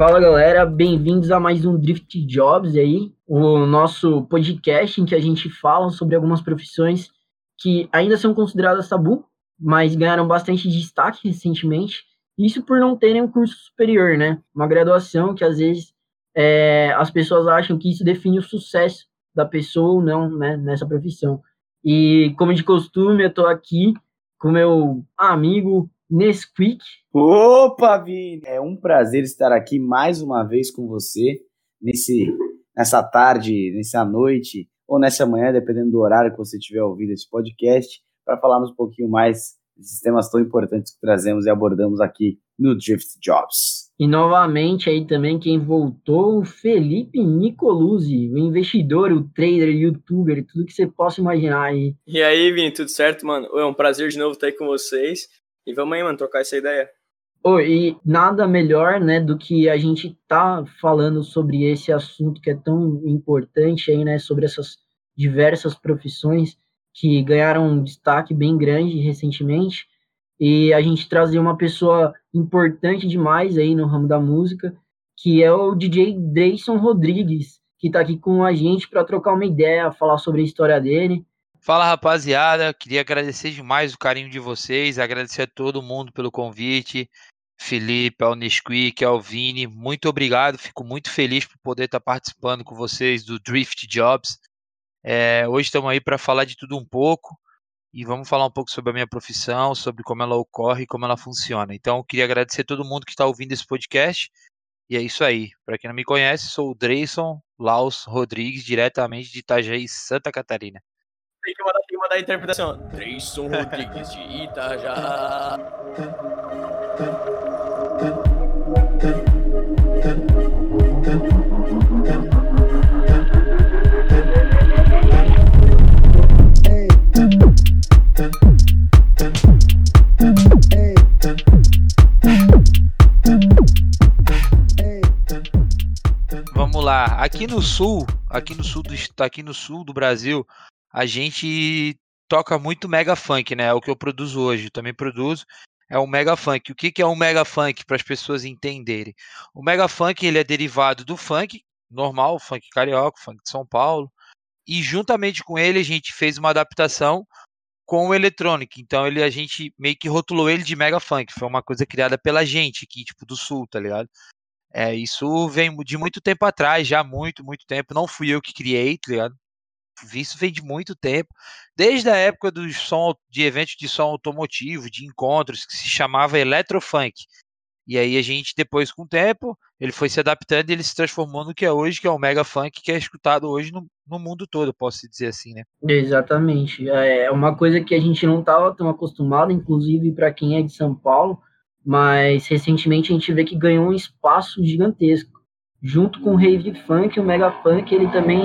Fala galera, bem-vindos a mais um Drift Jobs aí, o nosso podcast em que a gente fala sobre algumas profissões que ainda são consideradas tabu, mas ganharam bastante destaque recentemente. Isso por não terem um curso superior, né? Uma graduação que às vezes é, as pessoas acham que isso define o sucesso da pessoa ou não, né, nessa profissão. E como de costume, eu estou aqui com meu amigo Nesquik. Opa, Vini! É um prazer estar aqui mais uma vez com você nesse, nessa tarde, nessa noite ou nessa manhã, dependendo do horário que você tiver ouvido esse podcast, para falarmos um pouquinho mais desses temas tão importantes que trazemos e abordamos aqui no Drift Jobs. E novamente aí também quem voltou, o Felipe Nicoluzzi, o investidor, o trader, o youtuber, tudo que você possa imaginar aí. E aí, Vini, tudo certo, mano? É um prazer de novo estar aí com vocês. E vamos aí, mano, trocar essa ideia. Oh, e nada melhor, né, do que a gente tá falando sobre esse assunto que é tão importante aí, né, sobre essas diversas profissões que ganharam um destaque bem grande recentemente e a gente trazer uma pessoa importante demais aí no ramo da música, que é o DJ Dreyson Rodrigues, que está aqui com a gente para trocar uma ideia, falar sobre a história dele. Fala rapaziada, queria agradecer demais o carinho de vocês, agradecer a todo mundo pelo convite, Felipe, ao Nesquik, ao Vini, muito obrigado, fico muito feliz por poder estar participando com vocês do Drift Jobs. É, hoje estamos aí para falar de tudo um pouco, e vamos falar um pouco sobre a minha profissão, sobre como ela ocorre e como ela funciona. Então, queria agradecer a todo mundo que está ouvindo esse podcast. E é isso aí. Para quem não me conhece, sou o Dreyson Laus Rodrigues, diretamente de Itajaí, Santa Catarina. Tem que mandar, tem que mandar a interpretação. Dreyson Rodrigues de Itajá. Vamos lá. Aqui no sul, aqui no sul do aqui no sul do Brasil, a gente toca muito mega funk, né? É o que eu produzo hoje, eu também produzo. É o mega funk. O que, que é um mega funk para as pessoas entenderem? O mega funk ele é derivado do funk normal, funk carioca, funk de São Paulo, e juntamente com ele a gente fez uma adaptação com o eletrônico. Então ele a gente meio que rotulou ele de mega funk. Foi uma coisa criada pela gente aqui, tipo do sul, tá ligado? É, isso vem de muito tempo atrás, já muito, muito tempo. Não fui eu que criei, tá ligado? Isso vem de muito tempo, desde a época som, de eventos de som automotivo, de encontros, que se chamava Eletrofunk. E aí a gente, depois, com o tempo, ele foi se adaptando e ele se transformou no que é hoje, que é o Mega Funk, que é escutado hoje no, no mundo todo, posso dizer assim, né? Exatamente. É, é uma coisa que a gente não estava tão acostumado, inclusive para quem é de São Paulo, mas recentemente a gente vê que ganhou um espaço gigantesco. Junto com o Rave Funk, o Mega Funk, ele também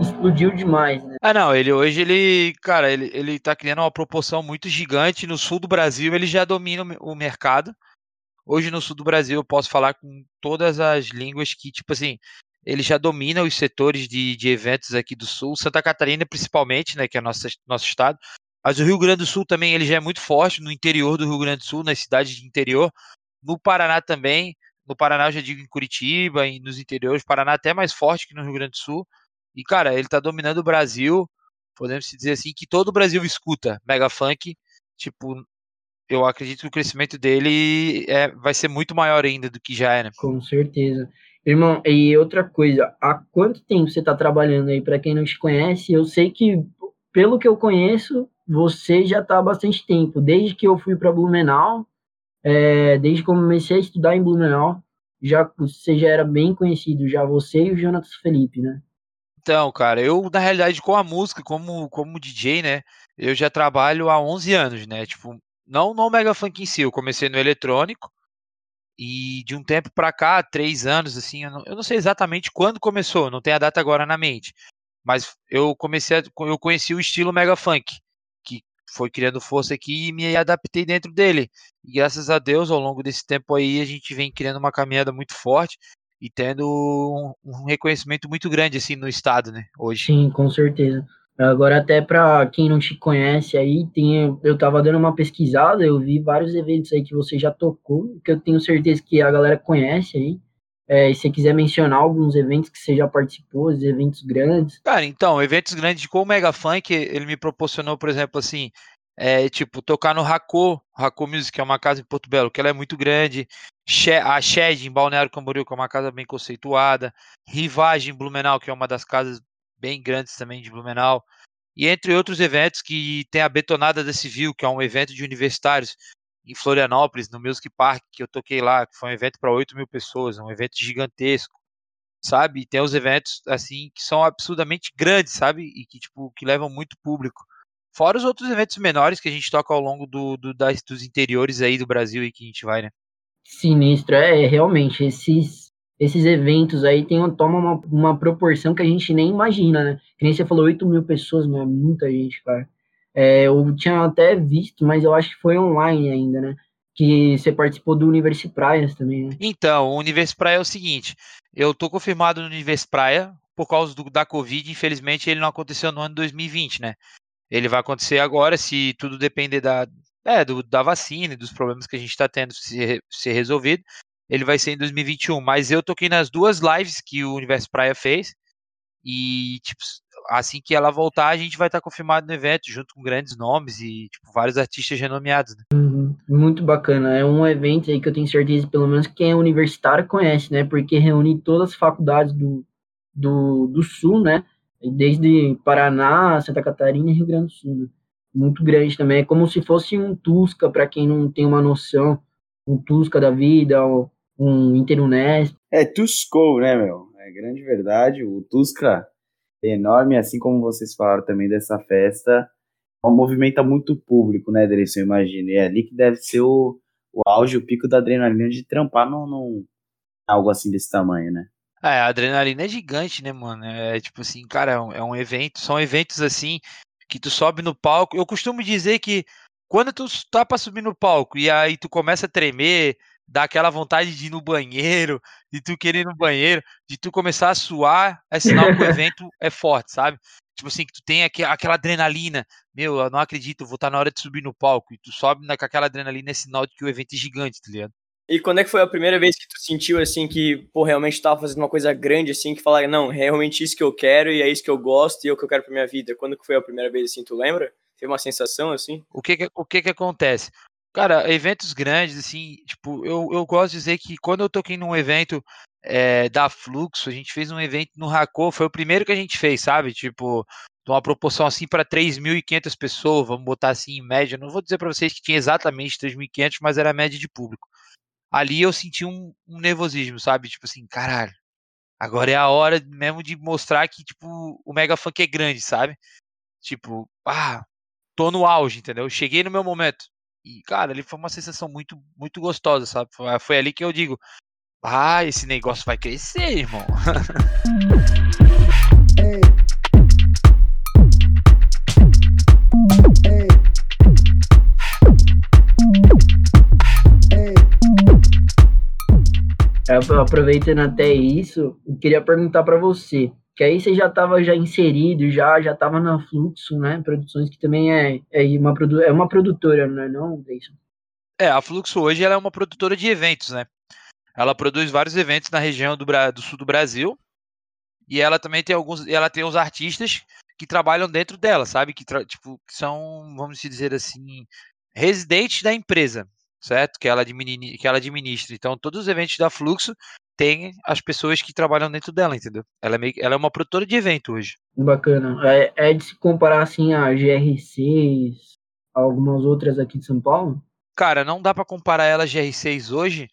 explodiu demais, né? Ah, não, ele hoje, ele, cara, ele, ele tá criando uma proporção muito gigante. No sul do Brasil, ele já domina o mercado. Hoje, no sul do Brasil, eu posso falar com todas as línguas que, tipo assim, ele já domina os setores de, de eventos aqui do sul. Santa Catarina, principalmente, né, que é nosso, nosso estado, mas o Rio Grande do Sul também ele já é muito forte no interior do Rio Grande do Sul, nas cidades de interior. No Paraná também. No Paraná eu já digo em Curitiba e nos interiores. Paraná até mais forte que no Rio Grande do Sul. E, cara, ele tá dominando o Brasil. Podemos dizer assim que todo o Brasil escuta Mega Funk. Tipo, eu acredito que o crescimento dele é, vai ser muito maior ainda do que já é, né? Com certeza. Irmão, e outra coisa, há quanto tempo você está trabalhando aí? Para quem não te conhece, eu sei que, pelo que eu conheço, você já está há bastante tempo, desde que eu fui para Blumenau, é, desde que comecei a estudar em Blumenau, já você já era bem conhecido, já você e o Jonas Felipe, né? Então, cara, eu na realidade com a música, como como DJ, né, eu já trabalho há 11 anos, né? Tipo, não no Mega Funk em si, eu comecei no eletrônico e de um tempo para cá, três anos, assim, eu não, eu não sei exatamente quando começou, não tenho a data agora na mente, mas eu comecei, a, eu conheci o estilo Mega Funk foi criando força aqui e me adaptei dentro dele. E graças a Deus, ao longo desse tempo aí, a gente vem criando uma caminhada muito forte e tendo um, reconhecimento muito grande assim no estado, né, hoje. Sim, com certeza. Agora até para quem não te conhece aí, tem, eu tava dando uma pesquisada, eu vi vários eventos aí que você já tocou, que eu tenho certeza que a galera conhece aí. É, se você quiser mencionar alguns eventos que você já participou, os eventos grandes. Cara, então, eventos grandes com o Mega Funk, ele me proporcionou, por exemplo, assim, é, tipo, tocar no Racô, Racô Music, que é uma casa em Porto Belo, que ela é muito grande, a Shed em Balneário Camboriú, que é uma casa bem conceituada, Rivagem em Blumenau, que é uma das casas bem grandes também de Blumenau, e entre outros eventos que tem a Betonada da Civil, que é um evento de universitários em Florianópolis, no Music Park, que eu toquei lá, que foi um evento para 8 mil pessoas, um evento gigantesco, sabe? E tem os eventos, assim, que são absurdamente grandes, sabe? E que, tipo, que levam muito público. Fora os outros eventos menores que a gente toca ao longo do, do das, dos interiores aí do Brasil e que a gente vai, né? Sinistro, é, realmente, esses, esses eventos aí tem, tomam uma, uma proporção que a gente nem imagina, né? Que nem você falou, 8 mil pessoas, não é muita gente, cara. É, eu tinha até visto, mas eu acho que foi online ainda, né? Que você participou do Universo Praias também, né? Então, o Universo Praia é o seguinte: eu tô confirmado no Universo Praia por causa do, da Covid, infelizmente ele não aconteceu no ano 2020, né? Ele vai acontecer agora, se tudo depender da, é, do, da vacina e dos problemas que a gente está tendo se ser resolvido. Ele vai ser em 2021. Mas eu toquei nas duas lives que o Universo Praia fez. E, tipo, assim que ela voltar, a gente vai estar confirmado no evento, junto com grandes nomes e tipo, vários artistas renomeados. Né? Uhum, muito bacana. É um evento aí que eu tenho certeza, pelo menos quem é universitário conhece, né? Porque reúne todas as faculdades do, do, do Sul, né? Desde Paraná, Santa Catarina e Rio Grande do Sul. Né? Muito grande também. É como se fosse um Tusca, para quem não tem uma noção. Um Tusca da vida, um Interunesp. É Tusco, né, meu? É grande verdade. O Tusca enorme, assim como vocês falaram também dessa festa, é movimenta muito público, né, Dreyson, eu imagino. É ali que deve ser o, o auge, o pico da adrenalina de trampar num, num algo assim desse tamanho, né? É, a adrenalina é gigante, né, mano? É tipo assim, cara, é um, é um evento, são eventos assim que tu sobe no palco. Eu costumo dizer que quando tu tá pra subir no palco e aí tu começa a tremer, dá aquela vontade de ir no banheiro, de tu querer ir no banheiro, de tu começar a suar, é sinal que o evento é forte, sabe? Tipo assim, que tu tem aquela adrenalina, meu, eu não acredito, vou estar tá na hora de subir no palco, e tu sobe com aquela adrenalina, é sinal de que o evento é gigante, tá ligado? E quando é que foi a primeira vez que tu sentiu, assim, que, pô, realmente tava fazendo uma coisa grande, assim, que falar, não, é realmente isso que eu quero, e é isso que eu gosto, e é o que eu quero pra minha vida? Quando que foi a primeira vez, assim, tu lembra? Teve uma sensação, assim? O que que, o que que acontece? Cara, eventos grandes, assim, tipo, eu, eu gosto de dizer que quando eu toquei num evento é, da Fluxo, a gente fez um evento no Racô, foi o primeiro que a gente fez, sabe? Tipo, uma proporção assim para 3.500 pessoas, vamos botar assim em média. Não vou dizer para vocês que tinha exatamente 3.500, mas era a média de público. Ali eu senti um, um, nervosismo, sabe? Tipo assim, caralho, agora é a hora mesmo de mostrar que, tipo, o Mega Funk é grande, sabe? Tipo, ah, tô no auge, entendeu? Cheguei no meu momento. E, cara, ali foi uma sensação muito, muito gostosa, sabe? Foi, foi ali que eu digo, ah, esse negócio vai crescer, irmão. Aproveitando até isso, eu queria perguntar para você, que aí você já estava já inserido, já já estava na Fluxo, né? Produções que também é, é uma produ é uma produtora, não é não, Deison? É, a Fluxo hoje ela é uma produtora de eventos, né? Ela produz vários eventos na região do, do sul do Brasil e ela também tem alguns, ela tem os artistas que trabalham dentro dela, sabe? Que tipo que são, vamos dizer assim, residentes da empresa, certo? Que ela que ela administra. Então todos os eventos da Fluxo tem as pessoas que trabalham dentro dela, entendeu? Ela é, meio, ela é uma produtora de evento hoje. Bacana. É, é de se comparar assim a GR6, algumas outras aqui de São Paulo? Cara, não dá para comparar ela a GR6 hoje,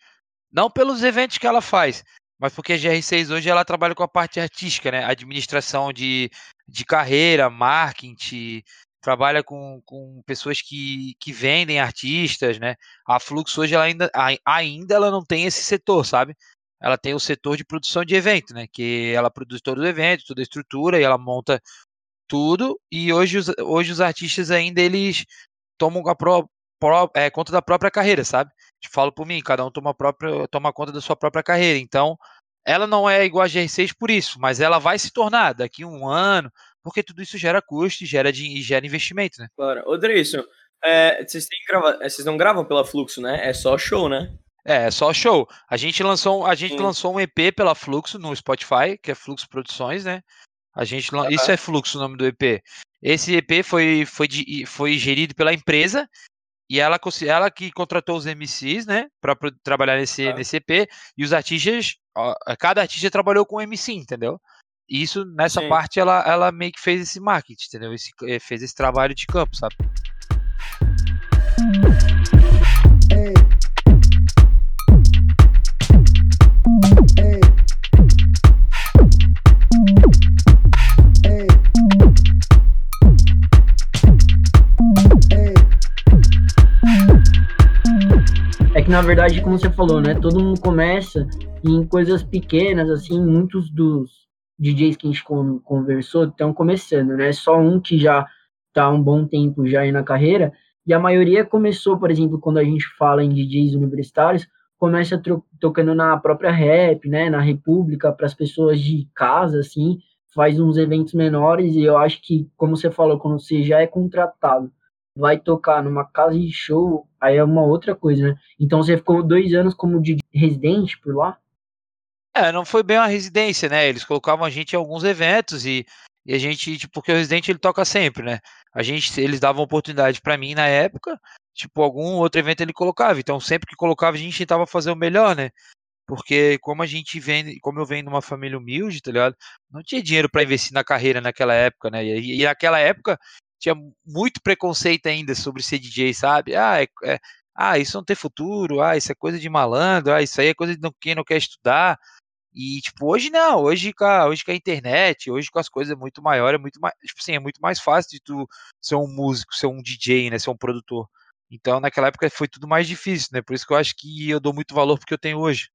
não pelos eventos que ela faz, mas porque a GR6 hoje ela trabalha com a parte artística, né? Administração de, de carreira, marketing, trabalha com, com pessoas que, que vendem artistas, né? A Flux hoje ela ainda, ainda ela não tem esse setor, sabe? Ela tem o setor de produção de evento, né? Que ela produz todo o evento, toda a estrutura e ela monta tudo. E hoje os, hoje os artistas ainda eles tomam a pro, pro, é, conta da própria carreira, sabe? Falo por mim, cada um toma, própria, toma conta da sua própria carreira. Então, ela não é igual a GR6 por isso, mas ela vai se tornar daqui a um ano, porque tudo isso gera custo e gera, e gera investimento, né? Claro. Ô, é, vocês, grava... vocês não gravam pela Fluxo, né? É só show, né? É, é só show. A gente lançou, a gente Sim. lançou um EP pela Fluxo no Spotify, que é Fluxo Produções, né? A gente, lan- isso é Fluxo o nome do EP. Esse EP foi, foi, de- foi gerido pela empresa e ela, ela que contratou os MCs, né, para trabalhar nesse, Tá. nesse EP e os artistas, cada artista trabalhou com um MC, entendeu? E isso nessa Sim. parte ela, ela meio que fez esse marketing, entendeu? Esse, eh, fez esse trabalho de campo, sabe? É que na verdade, como você falou, né? Todo mundo começa em coisas pequenas, assim, muitos dos DJs que a gente con- conversou estão começando, né? Só um que já tá um bom tempo já aí na carreira, e a maioria começou, por exemplo, quando a gente fala em DJs universitários, começa tocando na própria rap, né? Na República, para as pessoas de casa, assim, faz uns eventos menores, e eu acho que, como você falou, quando você já é contratado vai tocar numa casa de show, aí é uma outra coisa, né? Então você ficou dois anos como de residente por lá? É, não foi bem uma residência, né? Eles colocavam a gente em alguns eventos e, e a gente, tipo, porque o residente ele toca sempre, né? A gente, eles davam oportunidade pra mim na época, tipo, algum outro evento ele colocava. Então, sempre que colocava, a gente tentava fazer o melhor, né? Porque como a gente vem, como eu venho de uma família humilde, tá ligado? Não tinha dinheiro pra investir na carreira naquela época, né? E, e naquela época tinha muito preconceito ainda sobre ser DJ, sabe? Ah, é, é- ah, isso não tem futuro, ah, isso é coisa de malandro, ah, isso aí é coisa de não- quem não quer estudar. E, tipo, hoje não, hoje com a, hoje com a internet, hoje com as coisas muito maiores, é muito mais, tipo assim, é muito mais fácil de tu ser um músico, ser um DJ, né, ser um produtor. Então, naquela época foi tudo mais difícil, né? Por isso que eu acho que eu dou muito valor porque eu tenho hoje.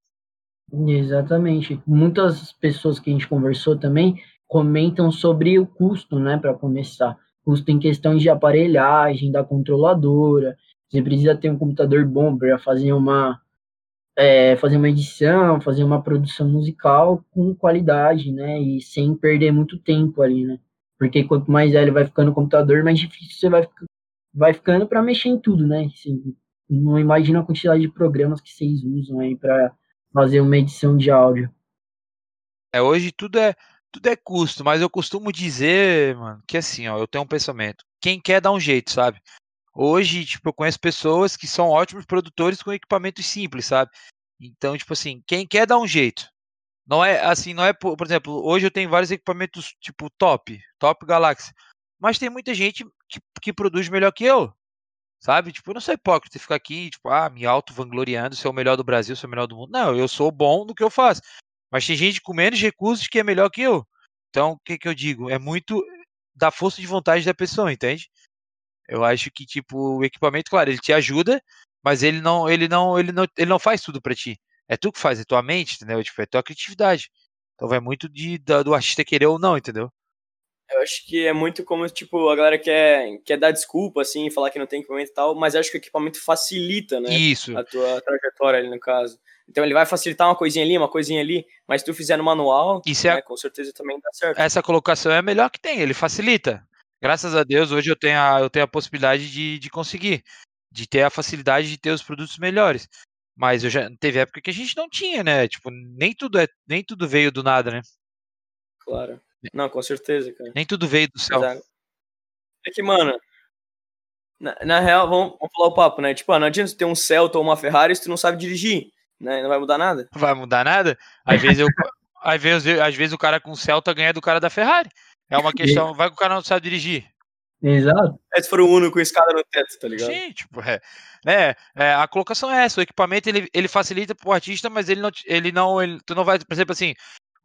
Exatamente. Muitas pessoas que a gente conversou também comentam sobre o custo, né, para começar. Custo em questão de aparelhagem, da controladora. Você precisa ter um computador bom para fazer uma é, fazer uma edição, fazer uma produção musical com qualidade, né, e sem perder muito tempo ali, né? Porque quanto mais velho vai ficando o computador, mais difícil você vai, vai ficando para mexer em tudo, né? Você não imagina a quantidade de programas que vocês usam aí para fazer uma edição de áudio. É, hoje tudo é tudo é custo, mas eu costumo dizer, mano, que assim, ó, eu tenho um pensamento. Quem quer dá um jeito, sabe? Hoje, tipo, eu conheço pessoas que são ótimos produtores com equipamentos simples, sabe? Então, tipo assim, quem quer dá um jeito. Não é assim, não é, por, por exemplo, hoje eu tenho vários equipamentos tipo top, top Galaxy, mas tem muita gente que, que produz melhor que eu, sabe? Tipo, eu não sou hipócrita ficar aqui, tipo, ah, me auto vangloriando, ser o melhor do Brasil, ser o melhor do mundo. Não, eu sou bom no que eu faço. Mas tem gente com menos recursos que é melhor que eu. Então, o que que eu digo? É muito da força de vontade da pessoa, entende? Eu acho que tipo o equipamento, claro, ele te ajuda, mas ele não, ele não, ele não, ele não faz tudo pra ti. É tu que faz, é tua mente, entendeu? Tipo, é tua criatividade. Então vai muito de, da- do artista querer ou não, entendeu? Eu acho que é muito como, tipo, a galera quer, quer dar desculpa, assim, falar que não tem equipamento e tal, mas eu acho que o equipamento facilita, né? Isso. A tua trajetória ali, no caso. Então ele vai facilitar uma coisinha ali, uma coisinha ali, mas se tu fizer no manual, Isso é né, com certeza também dá certo. essa colocação é a melhor que tem, ele facilita. Graças a Deus, hoje eu tenho a, eu tenho a possibilidade de, de conseguir, de ter a facilidade de ter os produtos melhores. Mas eu já teve época que a gente não tinha, né? Tipo, nem tudo é, nem tudo veio do nada, né? Claro. Não, com certeza, cara. Nem tudo veio do céu. Exato. É que, mano, na, na real, vamos, vamos falar o papo, né? Tipo, ah, não adianta tu ter um Celta ou uma Ferrari se tu não sabe dirigir, né? Não vai mudar nada. Não vai mudar nada. Às vezes, eu, às, vezes, às vezes o cara com Celta ganha do cara da Ferrari. É uma questão, vai que o cara não sabe dirigir. Exato. É se for o Uno com escada no teto, tá ligado? Sim, tipo, é, né, é, a colocação é essa, o equipamento ele, ele facilita pro artista, mas ele não, ele não, ele, tu não vai, por exemplo assim,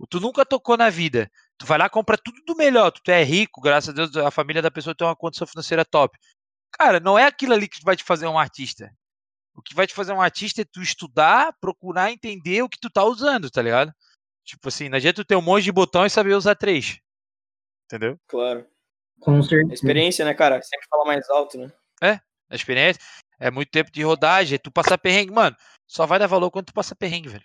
tu nunca tocou na vida, tu vai lá compra tudo do melhor, tu é rico, graças a Deus a família da pessoa tem uma condição financeira top. Cara, não é aquilo ali que vai te fazer um artista. O que vai te fazer um artista é tu estudar, procurar entender o que tu tá usando, tá ligado? Tipo assim, não adianta tu ter um monte de botão e saber usar três. Entendeu? Claro. Com A certeza. experiência, né, cara? Sempre fala mais alto, né? A experiência é muito tempo de rodagem, é tu passar perrengue, mano. Só vai dar valor quando tu passa perrengue, velho.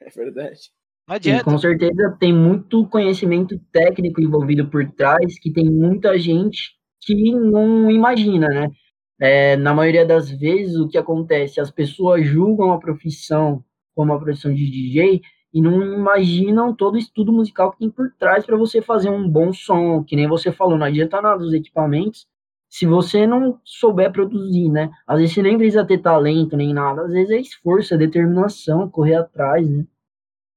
É verdade. Não adianta. com certeza tem muito conhecimento técnico envolvido por trás, que tem muita gente que não imagina, né? É, na maioria das vezes o que acontece, as pessoas julgam a profissão como a profissão de DJ e não imaginam todo o estudo musical que tem por trás para você fazer um bom som, que nem você falou, não adianta nada os equipamentos se você não souber produzir, né? Às vezes você nem precisa ter talento nem nada, às vezes é esforço, é determinação, correr atrás, né?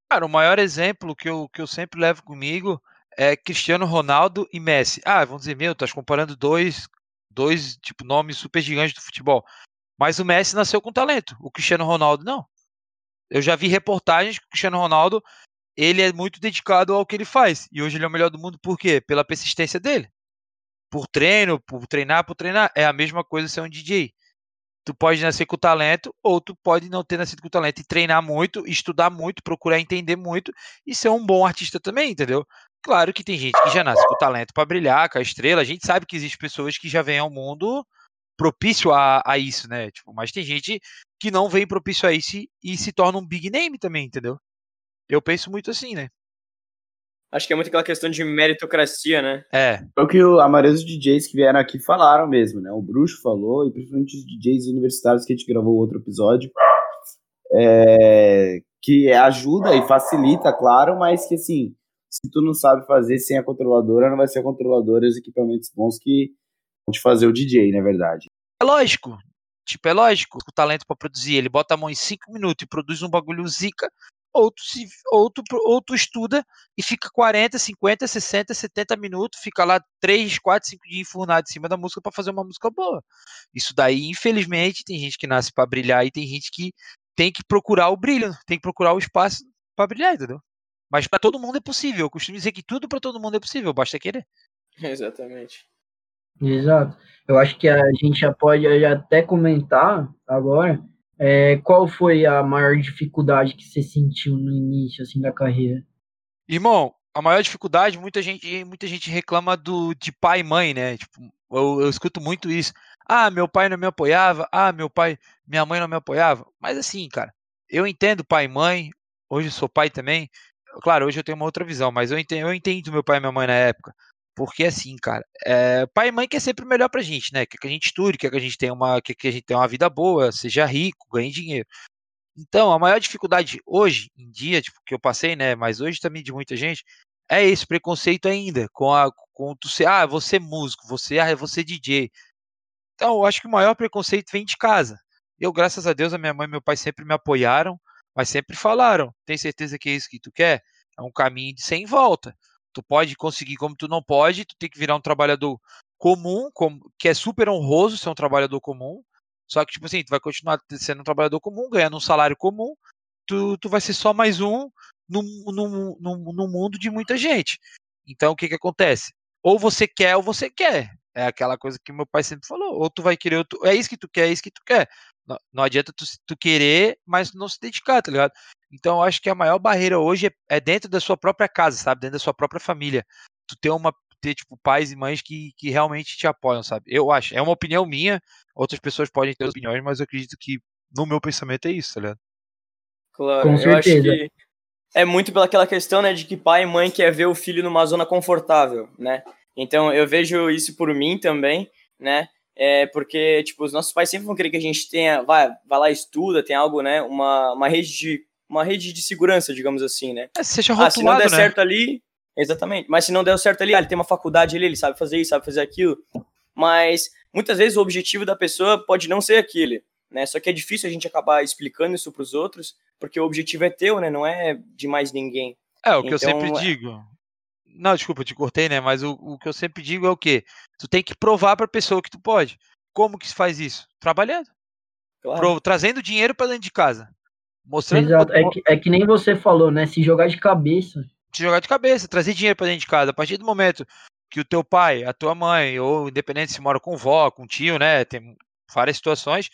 Cara, o maior exemplo que eu, que eu sempre levo comigo é Cristiano Ronaldo e Messi. Ah, vamos dizer, meu, estás comparando dois, dois tipo, nomes super gigantes do futebol. Mas o Messi nasceu com talento, o Cristiano Ronaldo não. Eu já vi reportagens que o Cristiano Ronaldo ele é muito dedicado ao que ele faz. E hoje ele é o melhor do mundo por quê? Pela persistência dele. Por treino, por treinar, por treinar. É a mesma coisa ser um DJ. Tu pode nascer com talento, ou tu pode não ter nascido com talento e treinar muito, estudar muito, procurar entender muito e ser um bom artista também, entendeu? Claro que tem gente que já nasce com talento para brilhar, com a estrela. A gente sabe que existem pessoas que já vêm ao mundo propício a, a isso, né? Tipo, mas tem gente que não vem propício a isso e, e se torna um big name também, entendeu? Eu penso muito assim, né? Acho que é muito aquela questão de meritocracia, né? É. Foi o que o, a maioria dos DJs que vieram aqui falaram mesmo, né? O Bruxo falou, e principalmente os DJs universitários que a gente gravou outro episódio, é, que ajuda e facilita, claro, mas que assim, se tu não sabe fazer sem a controladora, não vai ser a controladora e os equipamentos bons que vão te fazer o DJ, na verdade. É lógico. Tipo, é lógico. O talento para produzir, ele bota a mão em 5 minutos e produz um bagulho zica, ou tu, se, ou, tu, ou tu estuda e fica 40, 50, 60, 70 minutos, fica lá 3, 4, 5 dias enfurnado em cima da música para fazer uma música boa. Isso daí, infelizmente, tem gente que nasce para brilhar e tem gente que tem que procurar o brilho, tem que procurar o espaço para brilhar, entendeu? Mas para todo mundo é possível. Eu costumo dizer que tudo para todo mundo é possível, basta querer. Exatamente. Exato. Eu acho que a gente já pode até comentar agora é, qual foi a maior dificuldade que você sentiu no início assim da carreira. Irmão, a maior dificuldade, muita gente, muita gente reclama do de pai e mãe, né? Tipo, eu, eu escuto muito isso. Ah, meu pai não me apoiava. Ah, meu pai, minha mãe não me apoiava. Mas assim, cara, eu entendo pai e mãe. Hoje sou pai também. Claro, hoje eu tenho uma outra visão, mas eu entendo, eu entendo meu pai e minha mãe na época. Porque assim, cara, é, pai e mãe quer sempre o melhor pra gente, né? Quer que a gente estude, quer que a gente tenha uma, quer que a gente tenha uma vida boa, seja rico, ganhe dinheiro. Então, a maior dificuldade hoje em dia, tipo, que eu passei, né, mas hoje também de muita gente, é esse preconceito ainda com a com tu ser, ah, você é músico, você ah, você é DJ. Então, eu acho que o maior preconceito vem de casa. Eu, graças a Deus, a minha mãe e meu pai sempre me apoiaram, mas sempre falaram: "Tem certeza que é isso que tu quer?" É um caminho de sem volta. Tu pode conseguir como tu não pode, tu tem que virar um trabalhador comum, que é super honroso ser um trabalhador comum. Só que, tipo assim, tu vai continuar sendo um trabalhador comum, ganhando um salário comum, tu, tu vai ser só mais um no, no, no, no mundo de muita gente. Então, o que que acontece? Ou você quer ou você quer. É aquela coisa que meu pai sempre falou. Ou tu vai querer, ou tu, é isso que tu quer, é isso que tu quer. Não, não adianta tu, tu, querer, mas não se dedicar, tá ligado? Então, eu acho que a maior barreira hoje é, é dentro da sua própria casa, sabe? Dentro da sua própria família. Tu ter uma ter tipo pais e mães que, que realmente te apoiam, sabe? Eu acho, é uma opinião minha, outras pessoas podem ter opiniões, mas eu acredito que no meu pensamento é isso, tá ligado? Claro, Com eu acho que é muito pelaquela questão, né, de que pai e mãe quer ver o filho numa zona confortável, né? Então eu vejo isso por mim também, né? É porque, tipo, os nossos pais sempre vão querer que a gente tenha, vai, vai lá estuda, tem algo, né, uma, uma rede de uma rede de segurança, digamos assim, né? É, seja rotulado, ah, se não der né? certo ali, exatamente. Mas se não der certo ali, ah, ele tem uma faculdade ali, ele sabe fazer isso, sabe fazer aquilo. Mas muitas vezes o objetivo da pessoa pode não ser aquele, né? Só que é difícil a gente acabar explicando isso para os outros, porque o objetivo é teu, né? Não é de mais ninguém. É, o que então, eu sempre é digo. Não, desculpa, te cortei, né? Mas o, o que eu sempre digo é o quê? Tu tem que provar para a pessoa que tu pode. Como que se faz isso? Trabalhando. Claro. Pro, trazendo dinheiro para dentro de casa. Mostrando. Exato. É, que, é que nem você falou, né? Se jogar de cabeça. Se jogar de cabeça, trazer dinheiro para dentro de casa. A partir do momento que o teu pai, a tua mãe, ou independente se mora com vó, com tio, né? Tem várias situações.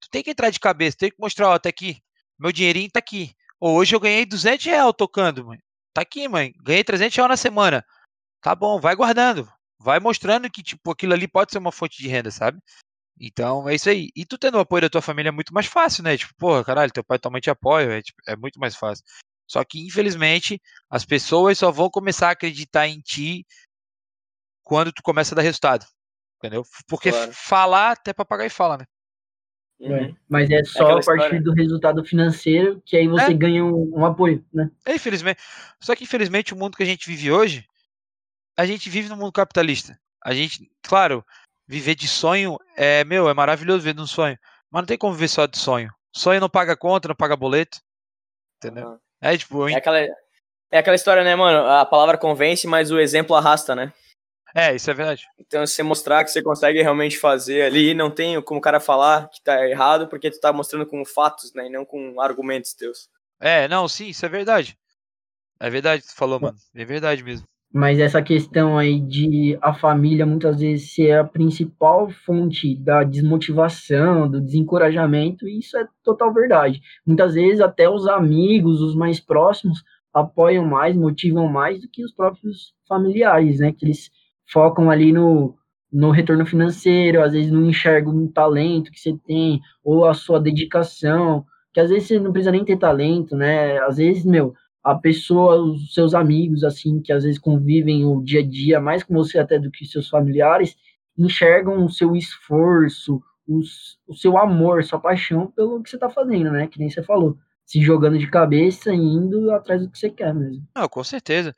Tu tem que entrar de cabeça, tem que mostrar, ó, tá aqui. Meu dinheirinho tá aqui. Ou hoje eu ganhei 200 reais tocando, mãe. Tá aqui, mãe. Ganhei 300 reais na semana. Tá bom, vai guardando. Vai mostrando que, tipo, aquilo ali pode ser uma fonte de renda, sabe? Então é isso aí. E tu tendo o apoio da tua família é muito mais fácil, né? Tipo, porra, caralho, teu pai e tua mãe te apoiam, é, tipo, é muito mais fácil. Só que, infelizmente, as pessoas só vão começar a acreditar em ti quando tu começa a dar resultado. Entendeu? Porque claro. falar até papagaio fala, né? Uhum. Mas é só é a partir história. do resultado financeiro que aí você é. ganha um, um, apoio, né? É, infelizmente. Só que infelizmente o mundo que a gente vive hoje, a gente vive no mundo capitalista. A gente, claro, viver de sonho é, meu, é maravilhoso viver de um sonho. Mas não tem como viver só de sonho. Sonho não paga conta, não paga boleto. Entendeu? Uhum. É tipo. É aquela, é aquela história, né, mano? A palavra convence, mas o exemplo arrasta, né? É, isso é verdade. Então, você mostrar que você consegue realmente fazer ali, não tem como o cara falar que tá errado, porque tu tá mostrando com fatos, né, e não com argumentos teus. É, não, sim, isso é verdade. É verdade que tu falou, mano. É verdade mesmo. Mas essa questão aí de a família muitas vezes ser a principal fonte da desmotivação, do desencorajamento, isso é total verdade. Muitas vezes até os amigos, os mais próximos, apoiam mais, motivam mais do que os próprios familiares, né? Que eles focam ali no, no retorno financeiro, às vezes não enxergam um talento que você tem, ou a sua dedicação, que às vezes você não precisa nem ter talento, né? Às vezes, meu, a pessoa, os seus amigos, assim, que às vezes convivem o dia a dia mais com você até do que seus familiares, enxergam o seu esforço, os, o seu amor, sua paixão pelo que você está fazendo, né? Que nem você falou. Se jogando de cabeça e indo atrás do que você quer mesmo. Não, com certeza.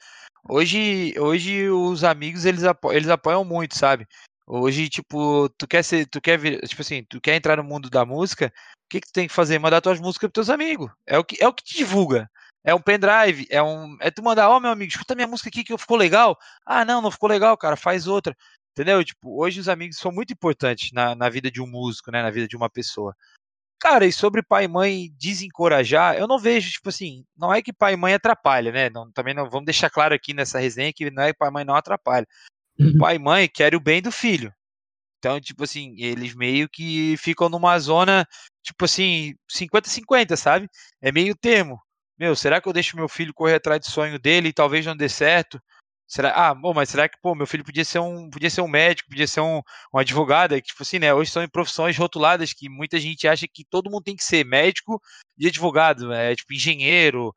Hoje, hoje os amigos eles, eles apoiam muito, sabe? Hoje, tipo, tu quer ser, tu quer vir, tipo assim, tu quer entrar no mundo da música, o que que tu tem que fazer? Mandar tuas músicas pros teus amigos. É o que é o que te divulga. É um pendrive, é um é tu mandar, ó, oh, meu amigo, escuta minha música aqui que ficou legal. Ah, não, não ficou legal, cara, faz outra. Entendeu? Tipo, hoje os amigos são muito importantes na, na vida de um músico, né, na vida de uma pessoa. Cara, e sobre pai e mãe desencorajar, eu não vejo, tipo assim, não é que pai e mãe atrapalha, né? Não, também não vamos deixar claro aqui nessa resenha que não é que pai e mãe não atrapalha. Uhum. Pai e mãe querem o bem do filho. Então, tipo assim, eles meio que ficam numa zona, tipo assim, 50-50, sabe? É meio termo. Meu, será que eu deixo meu filho correr atrás do sonho dele e talvez não dê certo? Será, ah, bom, mas será que, pô, meu filho podia ser um, podia ser um médico, podia ser um, um advogado, é que, tipo assim, né, hoje são em profissões rotuladas que muita gente acha que todo mundo tem que ser médico e advogado, é, tipo, engenheiro,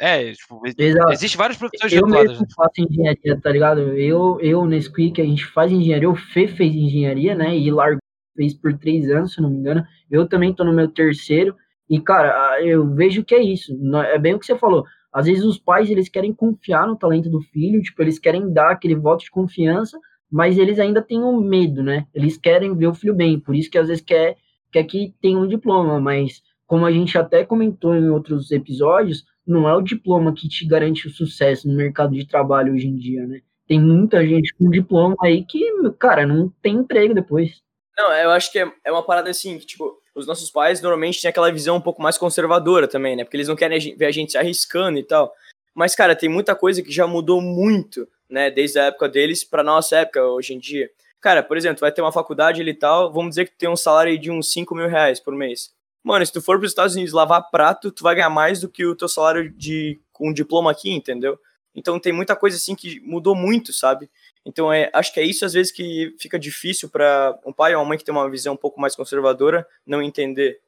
é, tipo, Exato. existe várias profissões eu rotuladas. Eu né? faço engenharia, tá ligado? Eu, eu, nesse Quick, a gente faz engenharia, o Fê fez engenharia, né, e largou, fez por três anos, se não me engano, eu também tô no meu terceiro, e, cara, eu vejo que é isso, é bem o que você falou, às vezes os pais eles querem confiar no talento do filho, tipo, eles querem dar aquele voto de confiança, mas eles ainda têm um medo, né? Eles querem ver o filho bem, por isso que às vezes quer, quer que tenha um diploma, mas como a gente até comentou em outros episódios, não é o diploma que te garante o sucesso no mercado de trabalho hoje em dia, né? Tem muita gente com diploma aí que, cara, não tem emprego depois. Não, eu acho que é, é uma parada assim, que, tipo, os nossos pais normalmente têm aquela visão um pouco mais conservadora também, né? Porque eles não querem ver a gente se arriscando e tal. Mas, cara, tem muita coisa que já mudou muito, né? Desde a época deles pra nossa época hoje em dia. Cara, por exemplo, vai ter uma faculdade e tal, vamos dizer que tem um salário de uns 5 mil reais por mês. Mano, se tu for pros Estados Unidos lavar prato, tu vai ganhar mais do que o teu salário de um diploma aqui, entendeu? Então tem muita coisa assim que mudou muito, sabe? Então, é, acho que é isso às vezes que fica difícil para um pai ou uma mãe que tem uma visão um pouco mais conservadora não entender.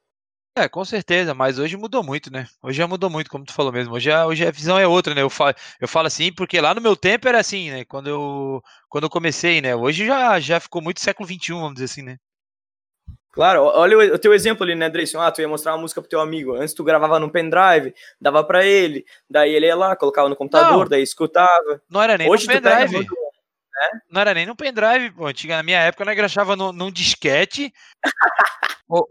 É, com certeza, mas hoje mudou muito, né? Hoje já mudou muito, como tu falou mesmo. Hoje a, hoje a visão é outra, né? Eu falo, eu falo assim porque lá no meu tempo era assim, né? Quando eu, quando eu comecei, né? Hoje já, já ficou muito século XXI, vamos dizer assim, né? Claro, olha o, o teu exemplo ali, né, Dreyson? Ah, tu ia mostrar uma música pro teu amigo. Antes tu gravava no pendrive, dava para ele, daí ele ia lá, colocava no computador, não, daí escutava. Não era nem Hoje no pendrive. Né? Não era nem no pendrive, pô. Antiga, na minha época, nós gravava no, num disquete. ou,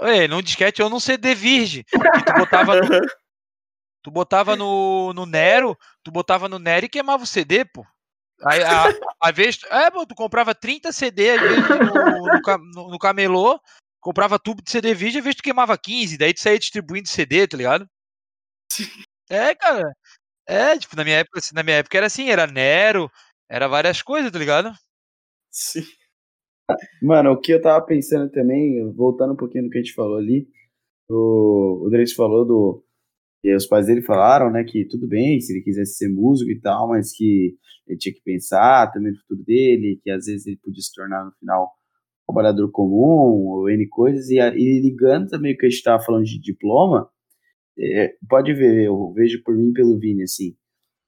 é, num disquete ou num CD virgem. tu botava no, tu botava no, no Nero, tu botava no Nero e queimava o CD, pô. Aí, a, a vez, é, pô, tu comprava 30 CD às vezes, no, no, no, camelô, comprava tubo de CD virgem, às vezes tu queimava 15, daí tu saía distribuindo CD, tá ligado? É, cara. É, tipo, na minha época, assim, na minha época era assim, era Nero, era várias coisas, tá ligado? Sim. Mano, o que eu tava pensando também, voltando um pouquinho no que a gente falou ali, o, o Drake falou do. Os pais dele falaram, né, que tudo bem se ele quisesse ser músico e tal, mas que ele tinha que pensar também no futuro dele, que às vezes ele podia se tornar no final um trabalhador comum, ou N coisas, e, e ligando também o que a gente tava falando de diploma, é, pode ver, eu vejo por mim pelo Vini, assim,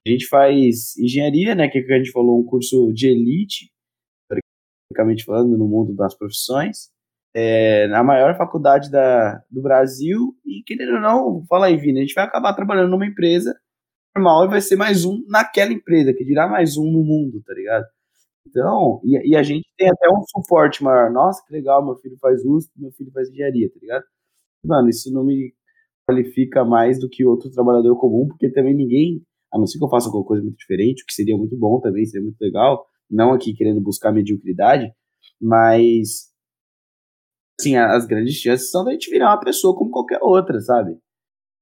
a gente faz engenharia, né, que, é que a gente falou, um curso de elite, basicamente falando, no mundo das profissões, é, na maior faculdade da, do Brasil, e querendo ou não, fala aí, Vini, a gente vai acabar trabalhando numa empresa normal e vai ser mais um naquela empresa, que dirá mais um no mundo, tá ligado? Então, e, e, a gente tem até um suporte maior. Nossa, que legal, meu filho faz USP, meu filho faz engenharia, tá ligado? Mano, isso não me qualifica mais do que outro trabalhador comum, porque também ninguém, a não ser que eu faça alguma coisa muito diferente, o que seria muito bom também, seria muito legal, não aqui querendo buscar mediocridade, mas assim, as grandes chances são da gente virar uma pessoa como qualquer outra, sabe?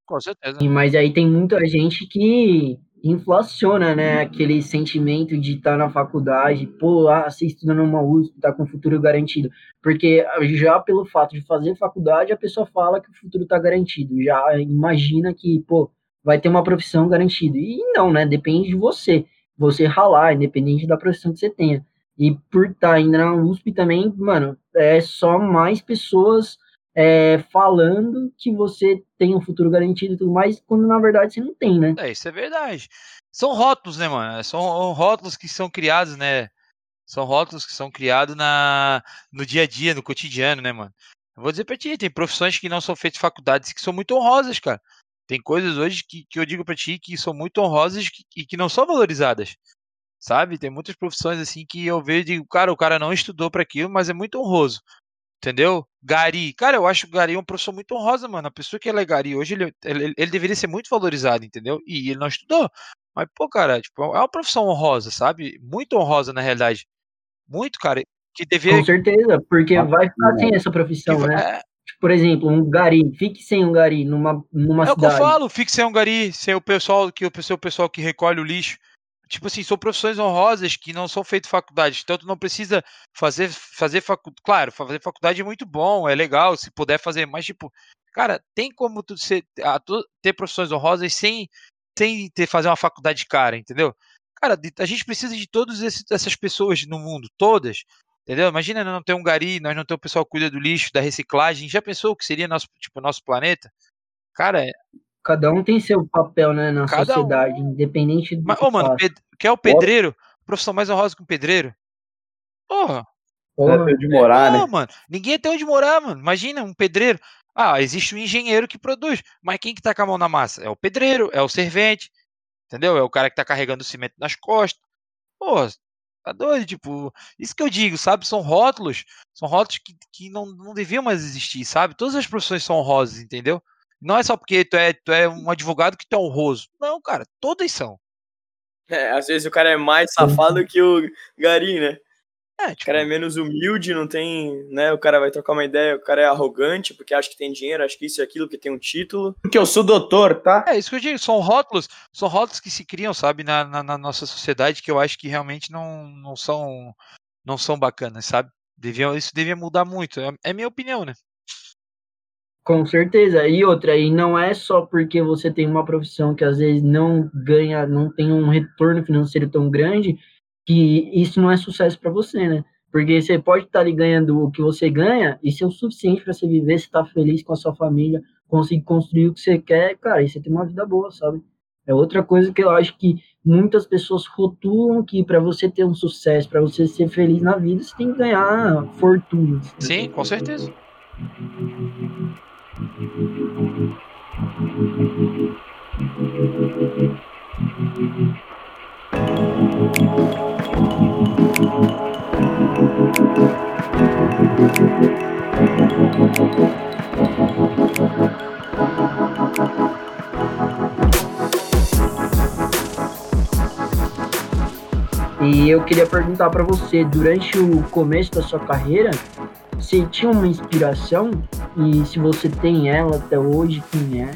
Com certeza. Mas aí tem muita gente que inflaciona, né, aquele sentimento de estar tá na faculdade, pô, ah, você estuda numa USP, tá com futuro garantido. Porque já pelo fato de fazer faculdade, a pessoa fala que o futuro tá garantido, já imagina que, pô, vai ter uma profissão garantida. E não, né, depende de você, você ralar, independente da profissão que você tenha. E por estar tá indo na USP também, mano, é só mais pessoas é, falando que você tem um futuro garantido e tudo mais, quando na verdade você não tem, né? É, isso é verdade. São rótulos, né, mano? São rótulos que são criados, né? São rótulos que são criados na, no dia a dia, no cotidiano, né, mano? Eu vou dizer pra ti, tem profissões que não são feitas faculdades que são muito honrosas, cara. Tem coisas hoje que, que eu digo pra ti que são muito honrosas e que, não são valorizadas. Sabe? Tem muitas profissões assim que eu vejo e digo, cara, o cara não estudou para aquilo, mas é muito honroso. Entendeu? Gari. Cara, eu acho que o Gari é uma profissão muito honrosa, mano. A pessoa que é Gari hoje, ele, ele, ele, deveria ser muito valorizado, entendeu? E ele não estudou. Mas, pô, cara, tipo, é uma profissão honrosa, sabe? Muito honrosa, na realidade. Muito, cara. Que deveria... Com certeza, porque vai ficar sem essa profissão, né? Por exemplo, um gari, fique sem um gari numa, numa é cidade. É o que eu falo, fique sem um gari, sem o pessoal que o pessoal que recolhe o lixo tipo assim, são profissões honrosas que não são feitas faculdade. Então tu não precisa fazer fazer faculdade. Claro, fazer faculdade é muito bom, é legal, se puder fazer, mas tipo, cara, tem como tu ser, ter profissões honrosas sem sem ter fazer uma faculdade cara, entendeu? Cara, a gente precisa de todas essas pessoas no mundo, todas. Entendeu? Imagina não ter um gari, nós não ter o pessoal que cuida do lixo, da reciclagem. Já pensou o que seria nosso, tipo, nosso planeta? Cara, Cada um tem seu papel, né, na Cada sociedade, um... independente do Mas, que ô, mano, ped... quer o pedreiro? Profissão mais honrosa que um pedreiro? Porra. Porra. É, de morar, é, né? mano. Ninguém tem onde morar, mano. Imagina, um pedreiro. Ah, existe um engenheiro que produz. Mas quem que tá com a mão na massa? É o pedreiro, é o servente. Entendeu? É o cara que tá carregando o cimento nas costas. Porra, tá doido, tipo. Isso que eu digo, sabe? São rótulos. São rótulos que, que não, não deviam mais existir, sabe? Todas as profissões são honrosas, entendeu? Não é só porque tu é, tu é um advogado que tu é honroso. Não, cara, todas são. É, às vezes o cara é mais safado que o Gari, né? É, tipo... O cara é menos humilde, não tem, né? O cara vai trocar uma ideia, o cara é arrogante porque acha que tem dinheiro, acha que isso e aquilo, que tem um título. Porque eu sou doutor, tá? É, isso que eu digo, são rótulos, são rótulos que se criam, sabe, na, na, na nossa sociedade que eu acho que realmente não, não são não são bacanas, sabe? Deviam, isso devia mudar muito. É, é minha opinião, né? Com certeza. E outra, e não é só porque você tem uma profissão que às vezes não ganha, não tem um retorno financeiro tão grande, que isso não é sucesso para você, né? Porque você pode estar ali ganhando o que você ganha, ser é o suficiente para você viver, você estar tá feliz com a sua família, conseguir construir o que você quer, cara, e você tem uma vida boa, sabe? É outra coisa que eu acho que muitas pessoas rotulam que para você ter um sucesso, para você ser feliz na vida, você tem que ganhar fortuna. Sim, com certeza. E eu queria perguntar para você, durante o começo da sua carreira, você tinha uma inspiração e se você tem ela até hoje, quem é?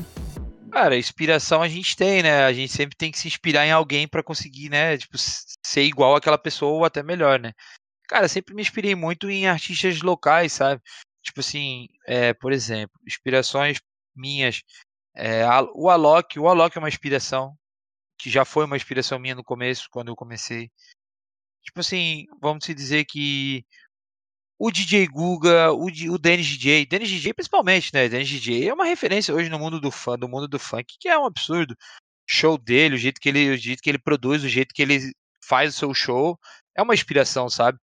Cara, inspiração a gente tem, né? A gente sempre tem que se inspirar em alguém para conseguir, né? Tipo, ser igual àquela pessoa ou até melhor, né? Cara, sempre me inspirei muito em artistas locais, sabe? Tipo assim, é, por exemplo, inspirações minhas. É, o Alok, o Alok é uma inspiração, que já foi uma inspiração minha no começo, quando eu comecei. Tipo assim, vamos dizer que o DJ Guga, o, o Dennis DJ, Dennis DJ principalmente, né? Dennis DJ é uma referência hoje no mundo do fã, do mundo do funk, que é um absurdo. show dele, o jeito que ele, o jeito que ele produz, o jeito que ele faz o seu show, é uma inspiração, sabe?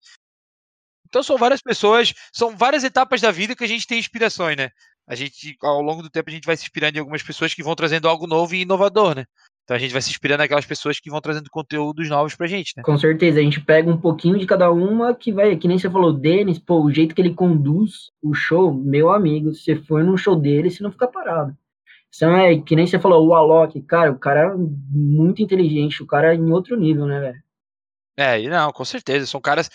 Então são várias pessoas, são várias etapas da vida que a gente tem inspirações, né? A gente, ao longo do tempo, a gente vai se inspirando em algumas pessoas que vão trazendo algo novo e inovador, né? Então a gente vai se inspirando naquelas pessoas que vão trazendo conteúdos novos pra gente, né? Com certeza, a gente pega um pouquinho de cada uma que vai, que nem você falou, Denis, pô, o jeito que ele conduz o show, meu amigo, se você for num show dele, você não fica parado. Então é que nem você falou, o Alok, cara, o cara é muito inteligente, o cara é em outro nível, né, velho? É, não, com certeza. São caras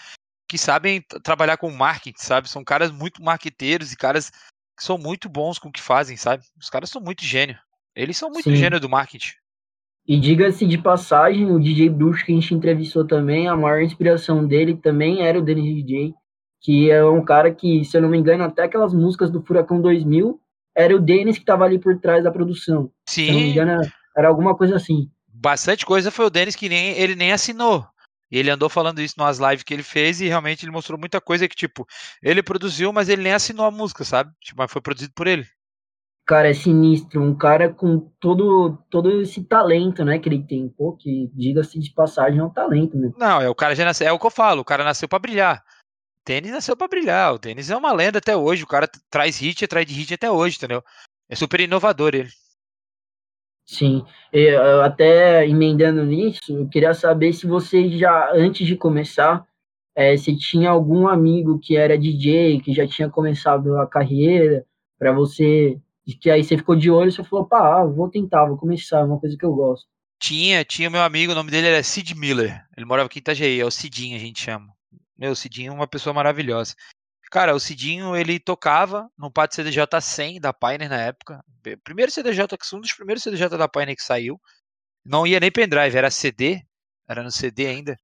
que sabem trabalhar com marketing, sabe? São caras muito marqueteiros e caras que são muito bons com o que fazem, sabe? Os caras são muito gênio. Eles são muito Sim. gênio do marketing. E diga-se de passagem, o DJ Bruxo que a gente entrevistou também, a maior inspiração dele também era o Dennis DJ, que é um cara que, se eu não me engano, até aquelas músicas do Furacão 2000, era o Dennis que estava ali por trás da produção. Sim. Se eu não me engano, era alguma coisa assim. Bastante coisa foi o Dennis que nem ele nem assinou. Ele andou falando isso nas lives que ele fez e realmente ele mostrou muita coisa que, tipo, ele produziu, mas ele nem assinou a música, sabe? Tipo, mas foi produzido por ele. Cara, é sinistro. Um cara com todo, todo esse talento, né, que ele tem. Pô, que diga-se de passagem, é um talento, né? Não, é o cara já nasceu. É o que eu falo, o cara nasceu para brilhar. O tênis nasceu para brilhar. O tênis é uma lenda até hoje. O cara traz hit atrás de hit até hoje, entendeu? É super inovador ele. Sim, eu, até emendando nisso, eu queria saber se você já, antes de começar, é, se tinha algum amigo que era DJ, que já tinha começado a carreira, para você, que aí você ficou de olho e você falou, pá, ah, vou tentar, vou começar, é uma coisa que eu gosto. Tinha, tinha meu amigo, o nome dele era Sid Miller, ele morava aqui em Itajaí, é o Cidinho a gente chama. Meu, o Cidinho é uma pessoa maravilhosa. Cara, o Cidinho, ele tocava no pátio CDJ 100 da Pioneer na época. Primeiro CDJ, um dos primeiros CDJ da Pioneer que saiu. Não ia nem pendrive, era CD, era no CD ainda.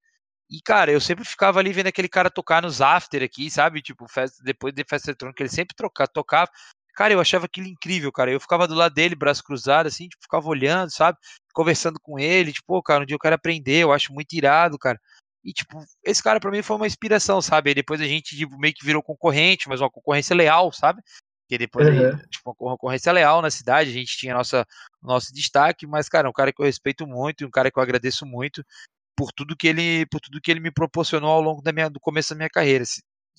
E, cara, eu sempre ficava ali vendo aquele cara tocar nos after aqui, sabe? Tipo, festa, depois de festa eletrônica, ele sempre troca, tocava. Cara, eu achava aquilo incrível, cara. Eu ficava do lado dele, braço cruzado, assim, tipo, ficava olhando, sabe? Conversando com ele, tipo, pô, cara, um dia eu quero aprender, eu acho muito irado, cara. E, tipo, esse cara para mim foi uma inspiração, sabe? E depois a gente tipo, meio que virou concorrente, mas uma concorrência leal, sabe? Que depois, uhum. aí, tipo, uma concorrência leal na cidade, a gente tinha nossa, nosso destaque, mas, cara, é um cara que eu respeito muito, e um cara que eu agradeço muito por tudo que ele, por tudo que ele me proporcionou ao longo da minha, do começo da minha carreira,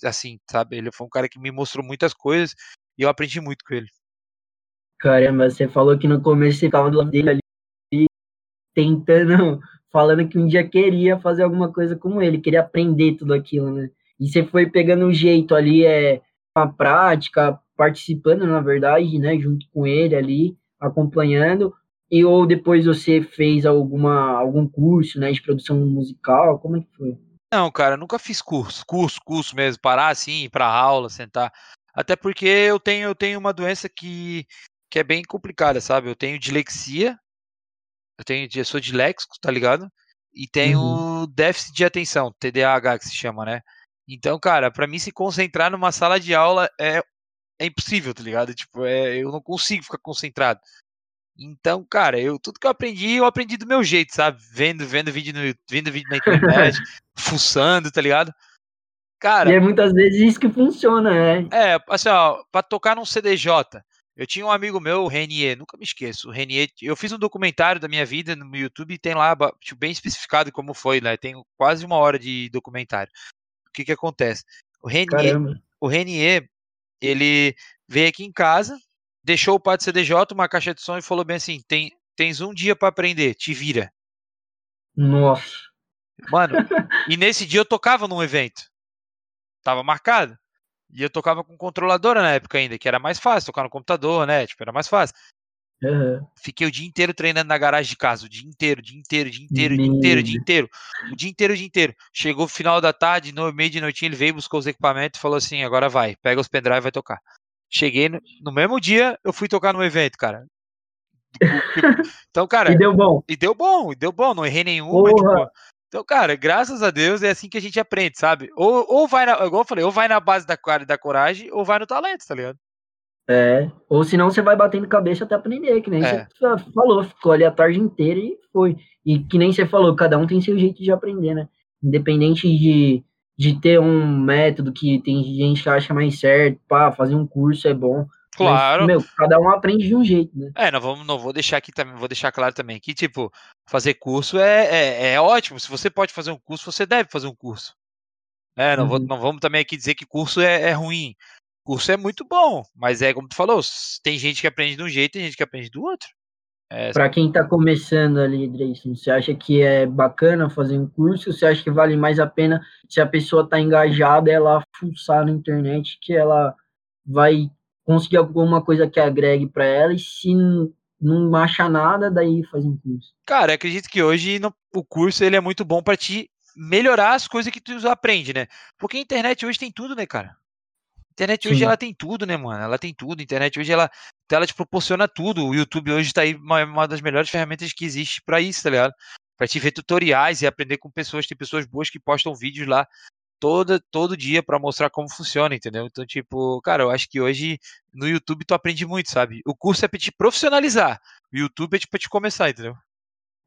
assim, sabe? Ele foi um cara que me mostrou muitas coisas e eu aprendi muito com ele. Caramba, você falou que no começo você tava do lado dele ali, tentando falando que um dia queria fazer alguma coisa como ele, queria aprender tudo aquilo, né? E você foi pegando um jeito ali, é, a prática, participando, na verdade, né, junto com ele ali, acompanhando, e ou depois você fez alguma algum curso, né, de produção musical, como é que foi? Não, cara, nunca fiz curso, curso, curso mesmo, parar assim, ir para aula, sentar. Até porque eu tenho eu tenho uma doença que que é bem complicada, sabe? Eu tenho dilexia, eu tenho, eu sou disléxico, tá ligado? E tenho uhum. déficit de atenção, TDAH que se chama, né? Então, cara, para mim se concentrar numa sala de aula é, é impossível, tá ligado? Tipo, é, eu não consigo ficar concentrado. Então, cara, eu tudo que eu aprendi, eu aprendi do meu jeito, sabe? Vendo, vendo vídeo no vendo vídeo na internet, fuçando, tá ligado? Cara, e é muitas vezes isso que funciona, né? É, assim, ó, pra tocar num CDJ, eu tinha um amigo meu, o Renier, nunca me esqueço. O Renier, eu fiz um documentário da minha vida no YouTube e tem lá tipo, bem especificado como foi, né? Tem quase uma hora de documentário. O que que acontece? O Renier, o Renier, ele veio aqui em casa, deixou o pátio CDJ, uma caixa de som e falou bem assim: tem, tens um dia para aprender, te vira. Nossa. Mano, e nesse dia eu tocava num evento. Tava marcado. E eu tocava com controladora na época ainda, que era mais fácil, tocar no computador, né? Tipo, era mais fácil. Uhum. Fiquei o dia inteiro treinando na garagem de casa, o dia inteiro, o dia inteiro, o dia inteiro, o dia inteiro, o dia inteiro, o dia inteiro, o dia inteiro. Chegou o final da tarde, no meio de noite, ele veio, buscou os equipamentos e falou assim: agora vai, pega os pendrive e vai tocar. Cheguei no, no, mesmo dia, eu fui tocar no evento, cara. Então, cara. e deu bom. E deu bom, e deu bom, não errei nenhuma. Tipo, então, cara, graças a Deus é assim que a gente aprende, sabe? Ou, ou vai na, igual eu falei, ou vai na base da, da coragem, ou vai no talento, tá ligado? É, ou senão você vai batendo cabeça até aprender, que nem é. você falou, ficou ali a tarde inteira e foi. E que nem você falou, cada um tem seu jeito de aprender, né? Independente de, de ter um método que tem gente que acha mais certo, pá, fazer um curso é bom. Claro. Mas, meu, cada um aprende de um jeito, né? É, não, vamos, não vou deixar aqui também, vou deixar claro também que, tipo, fazer curso é, é, é ótimo. Se você pode fazer um curso, você deve fazer um curso. É, não, vou- Uhum. não vamos também aqui dizer que curso é, é ruim. Curso é muito bom, mas é como tu falou, tem gente que aprende de um jeito, tem gente que aprende do outro. É, Para quem está começando ali, Dreyson, você acha que é bacana fazer um curso? Você acha que vale mais a pena se a pessoa está engajada, ela fuçar na internet, que ela vai conseguir alguma coisa que agregue para ela e se não acha nada, daí faz um curso. Cara, acredito que hoje no- o curso ele é muito bom pra te melhorar as coisas que tu aprende, né? Porque a internet hoje tem tudo, né, cara? A internet hoje Sim. ela tem tudo, né, mano? Ela tem tudo. A internet hoje ela, ela te proporciona tudo. O YouTube hoje tá aí uma, uma das melhores ferramentas que existe pra isso, tá ligado? Pra te ver tutoriais e aprender com pessoas. Tem pessoas boas que postam vídeos lá toda, todo dia pra mostrar como funciona, entendeu? Então, tipo, cara, eu acho que hoje no YouTube tu aprende muito, sabe? O curso é pra te profissionalizar. O YouTube é tipo pra te começar, entendeu?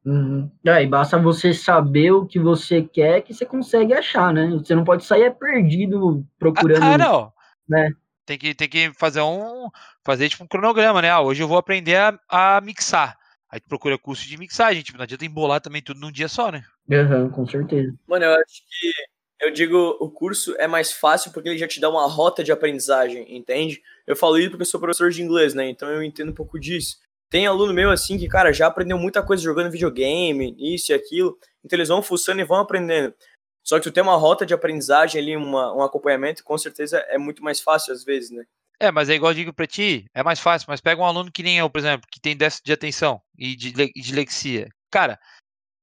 Uhum. É, e basta você saber o que você quer que você consegue achar, né? Você não pode sair é perdido procurando. Ah, não. né? Tem que, tem que fazer um. Fazer tipo um cronograma, né? Ah, hoje eu vou aprender a, a mixar. Aí tu procura curso de mixagem, tipo, não adianta embolar também tudo num dia só, né? Aham, com certeza. Mano, eu acho que eu digo o curso é mais fácil porque ele já te dá uma rota de aprendizagem, entende? Eu falo isso porque eu sou professor de inglês, né? Então eu entendo um pouco disso. Tem aluno meu assim que, cara, já aprendeu muita coisa jogando videogame, isso e aquilo. Então eles vão fuçando e vão aprendendo. Só que tu tem uma rota de aprendizagem ali, uma, um acompanhamento, com certeza é muito mais fácil às vezes, né? É, mas é igual eu digo pra ti, é mais fácil, mas pega um aluno que nem eu, por exemplo, que tem déficit de atenção e de le- e dislexia. Cara,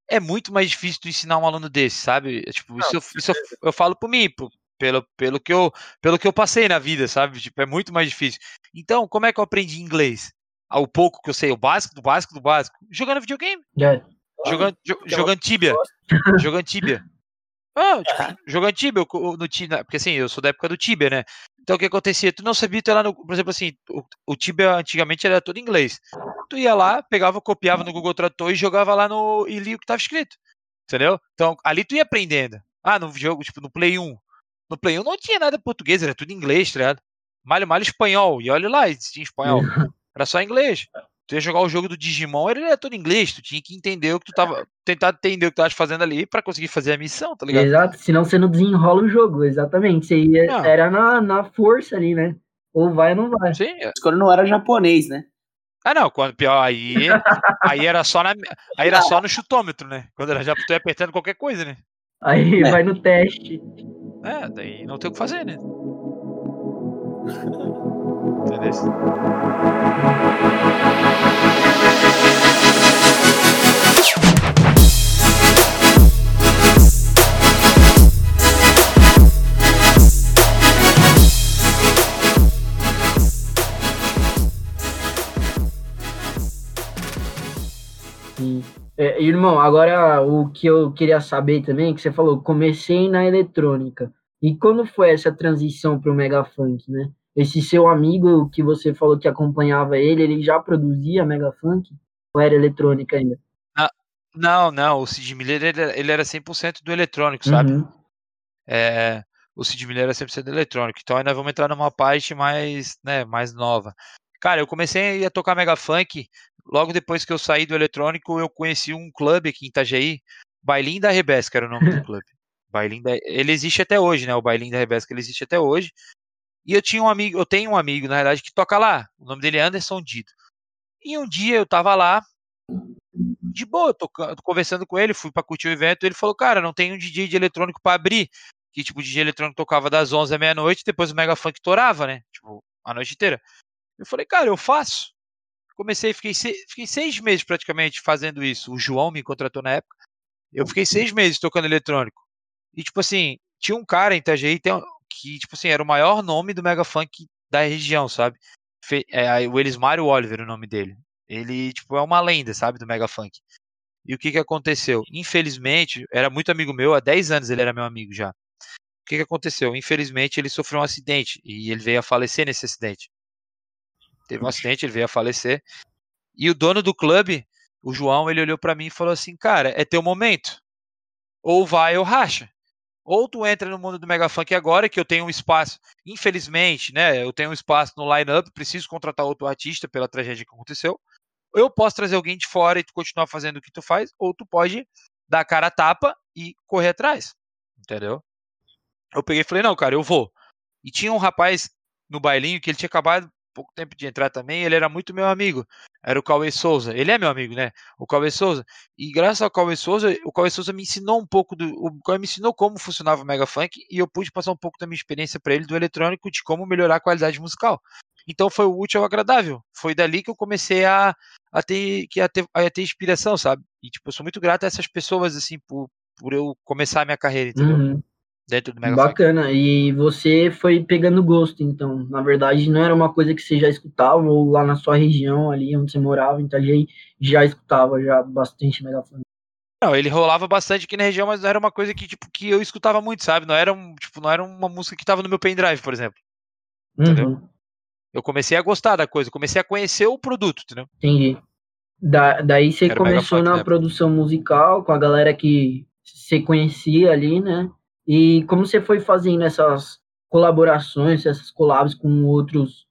é muito mais difícil tu ensinar um aluno desse, sabe? É, Tipo, isso, eu, isso eu, eu falo por mim, por- pelo, pelo, que eu, pelo que eu passei na vida, sabe? Tipo, é muito mais difícil. Então, como é que eu aprendi inglês? Ao pouco que eu sei, o básico do básico do básico, jogando videogame. É. Jogando, jo- é jogando Tibia. gosta. jogando Tibia. Ah, tipo, jogando no Tibia, porque assim, eu sou da época do Tibia, né? Então o que acontecia? Tu não sabia, tu ia lá no, por exemplo assim, o, o Tibia antigamente era todo em inglês. Tu ia lá, pegava, copiava no Google Tradutor e jogava lá no e lia o que tava escrito. Entendeu? Então ali tu ia aprendendo. Ah, no jogo, tipo, no Play 1. No Play 1 não tinha nada em português, era tudo em inglês, tá ligado? Malho, malho espanhol. E olha lá, existia espanhol. Era só inglês. Tu ia jogar o jogo do Digimon, ele era todo em inglês. Tu tinha que entender o que tu tava. Tentar entender o que tu tava fazendo ali pra conseguir fazer a missão, tá ligado? Exato, senão você não desenrola o jogo, exatamente. Você ia, Não. era na, na força ali, né? Ou vai ou não vai. Sim. é. Quando não era japonês, né? Ah, não, quando pior, aí, aí era só na, aí era só no chutômetro, né? Quando era já tu ia apertando qualquer coisa, né? Aí É. vai no teste. É, daí não tem o que fazer, né? Entendeu? É, irmão, agora o que eu queria saber também, que você falou, comecei na eletrônica. E quando foi essa transição para o Mega Funk, né? Esse seu amigo que você falou que acompanhava ele, ele já produzia Mega Funk? Ou era eletrônica ainda? Não, não, o Sid Miller ele, era- ele era 100% do eletrônico, sabe? Uhum. É, o Sid Miller era 100% do eletrônico. Então ainda vamos entrar numa parte mais, né, mais nova. Cara, eu comecei a tocar Mega Funk logo depois que eu saí do eletrônico, eu conheci um clube aqui em Itajaí, Bailinho da Rebesca era o nome do clube. Bailinho da... Ele existe até hoje, né? O Bailinho da Rebesca, ele existe até hoje. E eu tinha um amigo, eu tenho um amigo, na verdade, que toca lá. O nome dele é Anderson Dido. E um dia eu tava lá, de boa, tocando, conversando com ele, fui pra curtir o evento, ele falou, cara, não tem um DJ de eletrônico pra abrir. Que, tipo, o DJ eletrônico tocava das 11 à meia-noite, depois o Mega Funk torava, né? Tipo, a noite inteira. Eu falei, cara, eu faço. Comecei, fiquei, se- fiquei seis meses praticamente fazendo isso. O João me contratou na época. Eu fiquei seis meses tocando eletrônico. E, tipo assim, tinha um cara em Itajaí tem um- que, tipo assim, era o maior nome do Mega Funk da região, sabe? Fe- é, o Elismário Oliver, o nome dele. Ele, tipo, é uma lenda, sabe, do Mega Funk. E o que que aconteceu? Infelizmente, era muito amigo meu, há 10 anos ele era meu amigo já. O que que aconteceu? Infelizmente, ele sofreu um acidente e ele veio a falecer nesse acidente. Teve um acidente, ele veio a falecer. E o dono do clube, o João, ele olhou pra mim e falou assim: "Cara, é teu momento. Ou vai ou racha. Ou tu entra no mundo do Mega Funk agora, que eu tenho um espaço, infelizmente, né? Eu tenho um espaço no line-up, preciso contratar outro artista pela tragédia que aconteceu. Eu posso trazer alguém de fora e tu continuar fazendo o que tu faz, ou tu pode dar a cara a tapa e correr atrás. Entendeu? Eu peguei e falei, não, cara, eu vou. E tinha um rapaz no bailinho que ele tinha acabado pouco tempo de entrar também, ele era muito meu amigo. Era o Cauê Souza. Ele é meu amigo, né? O Cauê Souza. E graças ao Cauê Souza, o Cauê Souza me ensinou um pouco do. O Cauê me ensinou como funcionava o Mega Funk e eu pude passar um pouco da minha experiência para ele do eletrônico de como melhorar a qualidade musical. Então foi o útil ao agradável. Foi dali que eu comecei a, a, ter, que a, ter, a ter inspiração, sabe? E tipo, eu sou muito grato a essas pessoas, assim, por, por eu começar a minha carreira, entendeu? Uhum. Dentro do Mega Bacana. Funk. E você foi pegando gosto, então. Na verdade, não era uma coisa que você já escutava, ou lá na sua região, ali onde você morava, em Itajaí, já escutava já bastante Mega Funk. Não, ele rolava bastante aqui na região, mas não era uma coisa que, tipo, que eu escutava muito, sabe? Não era, um, tipo, não era uma música que tava no meu pendrive, por exemplo. Entendeu? Uhum. Eu comecei a gostar da coisa, comecei a conhecer o produto, entendeu? Entendi. Da, daí você Era começou na produção musical com a galera que você conhecia ali, né? E como você foi fazendo essas colaborações, essas collabs com outros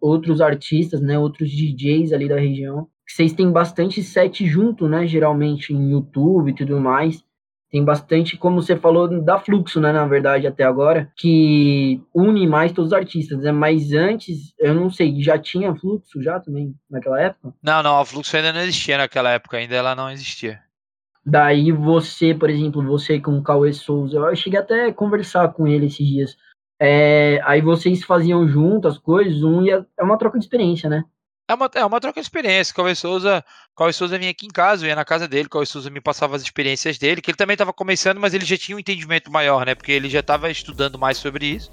outros artistas, né, outros DJs ali da região. Vocês têm bastante set junto, né, geralmente em YouTube e tudo mais. Tem bastante, como você falou, da fluxo, né, na verdade, até agora, que une mais todos os artistas, né? Mas antes, eu não sei, já tinha fluxo já também naquela época? Não, não, a fluxo ainda não existia naquela época, ainda ela não existia. Daí você, por exemplo, você com o Cauê Souza, eu cheguei até a conversar com ele esses dias. É, aí vocês faziam junto as coisas, um ia, é uma troca de experiência, né? É uma, é uma troca de experiência. Cauê Souza, Cauê Souza vinha aqui em casa, eu ia na casa dele, Cauê Souza me passava as experiências dele, que ele também estava começando, mas ele já tinha um entendimento maior, né? Porque ele já estava estudando mais sobre isso.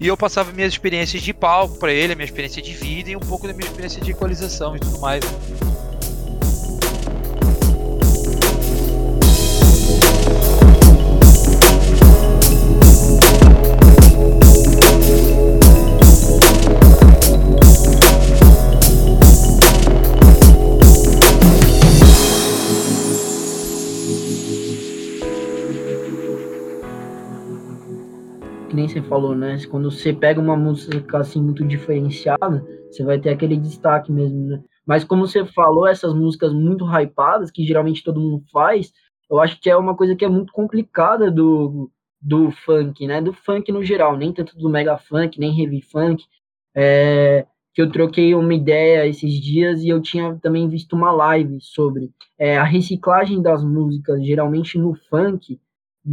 E eu passava minhas experiências de palco para ele, minha experiência de vida e um pouco da minha experiência de equalização e tudo mais. Nem você falou, né? Quando você pega uma música assim muito diferenciada, você vai ter aquele destaque mesmo, né? Mas como você falou, essas músicas muito hypadas, que geralmente todo mundo faz, eu acho que é uma coisa que é muito complicada do, do funk, né? Do funk no geral, nem tanto do mega funk, nem heavy funk. É, que eu troquei uma ideia esses dias e eu tinha também visto uma live sobre é, a reciclagem das músicas, geralmente no funk,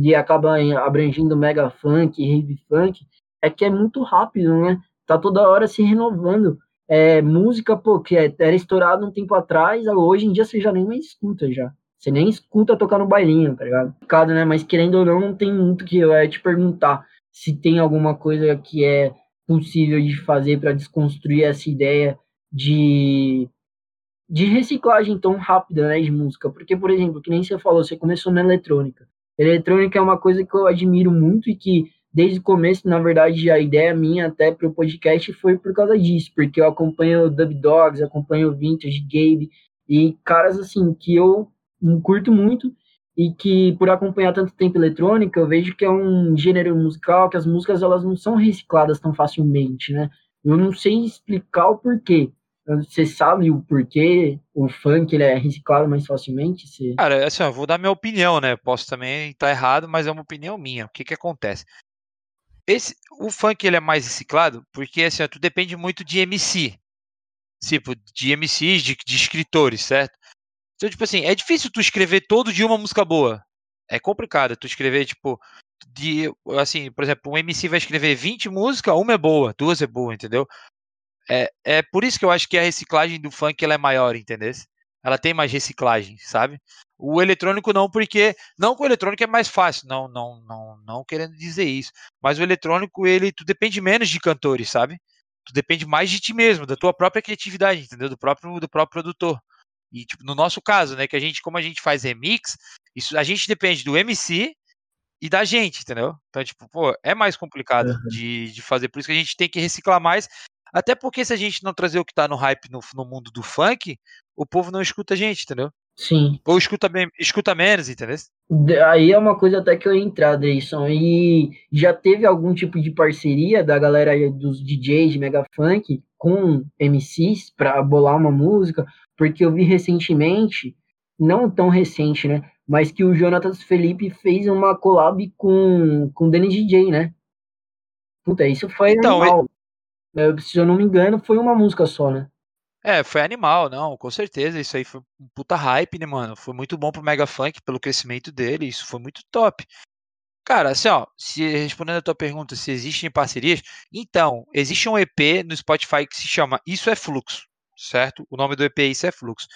e acaba abrangendo mega funk, rave funk, é que é muito rápido, né? Tá toda hora se renovando. É, música, pô, que é, era estourado um tempo atrás, hoje em dia você já nem mais escuta já. Você nem escuta tocar no bailinho, tá ligado? né? Mas querendo ou não, não tem muito que eu ia te perguntar se tem alguma coisa que é possível de fazer para desconstruir essa ideia de de reciclagem tão rápida, né, de música. Porque, por exemplo, que nem você falou, você começou na eletrônica. Eletrônica é uma coisa que eu admiro muito e que desde o começo, na verdade, a ideia minha até para o podcast foi por causa disso, porque eu acompanho o Dub Dogs, acompanho o Vintage, Gabe e caras assim que eu curto muito e que por acompanhar tanto tempo eletrônica, eu vejo que é um gênero musical que as músicas elas não são recicladas tão facilmente, né? Eu não sei explicar o porquê, você sabe o porquê o funk ele é reciclado mais facilmente? Você... Cara, assim, eu vou dar minha opinião, né? Posso também estar errado, mas é uma opinião minha. O que que acontece? Esse, o funk ele é mais reciclado porque assim, ó, tu depende muito de MC. Tipo, de MCs, de, de escritores, certo? Então, tipo assim, é difícil tu escrever todo dia uma música boa. É complicado tu escrever, tipo, de, assim, por exemplo, um MC vai escrever 20 músicas, uma é boa, duas é boa, entendeu? É, é por isso que eu acho que a reciclagem do funk ela é maior, entendeu? Ela tem mais reciclagem, sabe? O eletrônico não, porque não que o eletrônico é mais fácil, não, não, não, não querendo dizer isso, mas o eletrônico ele tu depende menos de cantores, sabe? Tu depende mais de ti mesmo, da tua própria criatividade, entendeu? Do próprio do próprio produtor. E tipo, no nosso caso, né, que a gente como a gente faz remix, isso a gente depende do MC e da gente, entendeu? Então, tipo, pô, é mais complicado uhum. de, de fazer, por isso que a gente tem que reciclar mais até porque se a gente não trazer o que tá no hype no, no mundo do funk, o povo não escuta a gente, entendeu? Sim. Ou escuta, bem, escuta menos, entendeu? Aí é uma coisa até que eu ia entrar, Dreyson. E já teve algum tipo de parceria da galera dos DJs de Mega Funk com MCs para bolar uma música? Porque eu vi recentemente, não tão recente, né? mas que o Jonatas Felipe fez uma collab com o Dennis DJ, né? Puta, isso foi Então, animal. Eu- se eu não me engano, foi uma música só, né? É, foi animal, não, com certeza. Isso aí foi um puta hype, né, mano? Foi muito bom pro Mega Funk pelo crescimento dele. Isso foi muito top. Cara, assim, ó, se respondendo a tua pergunta, se existem parcerias, então, existe um EP no Spotify que se chama Isso é Fluxo, certo? O nome do EP é Isso é Fluxo.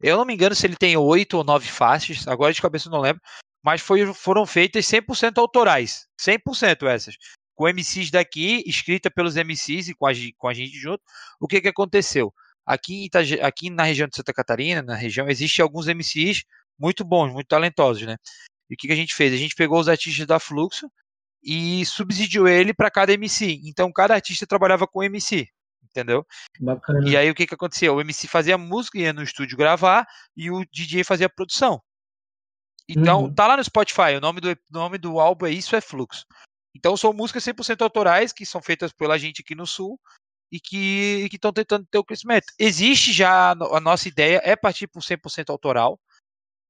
Eu não me engano se ele tem oito ou nove faixas, agora de cabeça eu não lembro, mas foi, foram feitas 100% autorais, 100% essas. Com MCs daqui, escrita pelos MCs e com a, com a gente junto. O que que aconteceu? Aqui, aqui na região de Santa Catarina, na região, existem alguns MCs muito bons, muito talentosos, né? E o que, que a gente fez? A gente pegou os artistas da Fluxo e subsidiou ele para cada MC. Então, cada artista trabalhava com MC, entendeu? Bacana. E aí, o que, que acontecia? O MC fazia música, ia no estúdio gravar e o DJ fazia a produção. Então, Uhum. tá lá no Spotify, o nome do, o nome do álbum é Isso é Fluxo. Então, são músicas 100% autorais que são feitas pela gente aqui no Sul e que estão tentando ter o crescimento. Existe já a no- a nossa ideia, é partir por 100% autoral.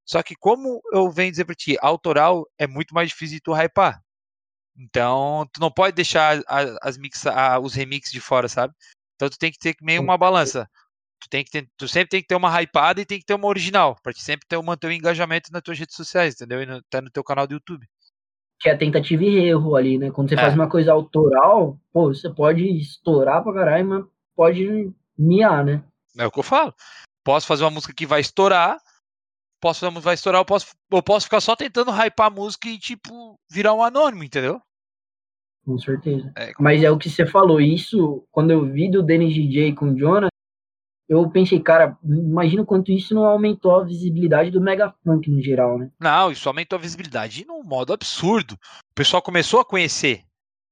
Só que, como eu venho dizer pra ti, autoral é muito mais difícil de tu hypar. Então, tu não pode deixar a- as mix, a- os remixes de fora, sabe? Então, tu tem que ter meio uma balança. Tu, tem que ter, tu sempre tem que ter uma hypada e tem que ter uma original, pra te sempre ter, manter o engajamento nas tuas redes sociais, entendeu? E no, até no teu canal do YouTube. Que é tentativa e erro ali, né? Quando você É. faz uma coisa autoral, pô, você pode estourar pra caralho, mas pode miar, né? É o que eu falo. Posso fazer uma música que vai estourar, posso fazer uma música que vai estourar, eu posso, eu posso ficar só tentando hypar a música e, tipo, virar um anônimo, entendeu? Com certeza. É, Mas é o que você falou, isso, quando eu vi do Dennis DJ com o Jonah, eu pensei, cara, imagina o quanto isso não aumentou a visibilidade do Mega Funk no geral, né? Não, isso aumentou a visibilidade num modo absurdo. O pessoal começou a conhecer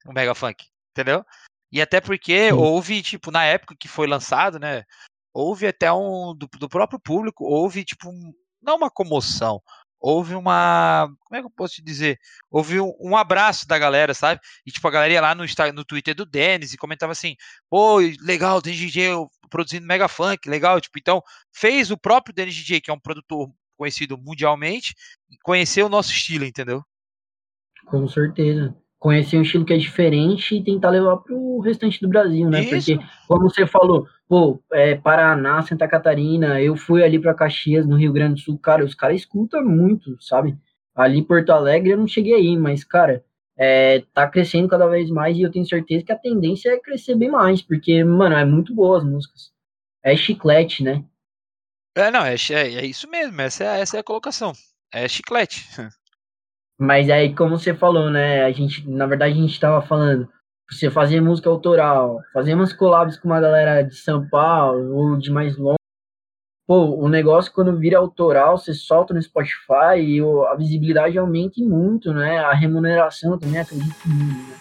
o Mega Funk, entendeu? E até porque Sim. houve, tipo, na época que foi lançado, né? Houve até um. Do, do próprio público, houve, tipo, um- não uma comoção. Houve uma. Como é que eu posso te dizer? Houve um, um abraço da galera, sabe? E, tipo, a galera ia lá no, no Twitter do Denis e comentava assim: pô, legal, tem DJ produzindo Mega Funk, legal. Tipo, então, fez o próprio Denis DJ, que é um produtor conhecido mundialmente, conhecer o nosso estilo, entendeu? Com certeza. Conhecer um estilo que é diferente e tentar levar pro restante do Brasil, né? Isso. Porque, como você falou, pô, é, Paraná, Santa Catarina, eu fui ali pra Caxias, no Rio Grande do Sul, cara, os caras escutam muito, sabe? Ali em Porto Alegre eu não cheguei aí, mas, cara, é, tá crescendo cada vez mais e eu tenho certeza que a tendência é crescer bem mais, porque, mano, é muito boa as músicas. É chiclete, né? É, não, é, é, é isso mesmo, essa é, essa é a colocação. É chiclete. Mas aí, como você falou, né? A gente, na verdade, a gente tava falando, você fazer música autoral, fazer umas collabs com uma galera de São Paulo ou de mais longe. Pô, o negócio quando vira autoral, você solta no Spotify e a visibilidade aumenta muito, né? A remuneração também acredito muito, né?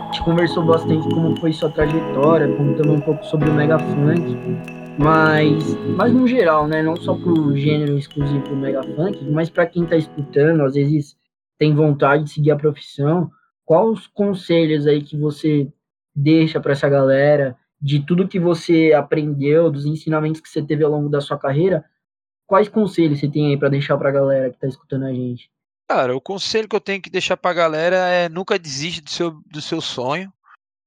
A gente conversou bastante como foi sua trajetória, contando um pouco sobre o Mega Funk, mas, mas no geral, né, não só pro gênero exclusivo do Mega Funk, mas para quem tá escutando, às vezes tem vontade de seguir a profissão, quais os conselhos aí que você deixa para essa galera, de tudo que você aprendeu, dos ensinamentos que você teve ao longo da sua carreira, quais conselhos você tem aí para deixar pra galera que tá escutando a gente? Cara, o conselho que eu tenho que deixar pra galera é nunca desista do seu, do seu sonho,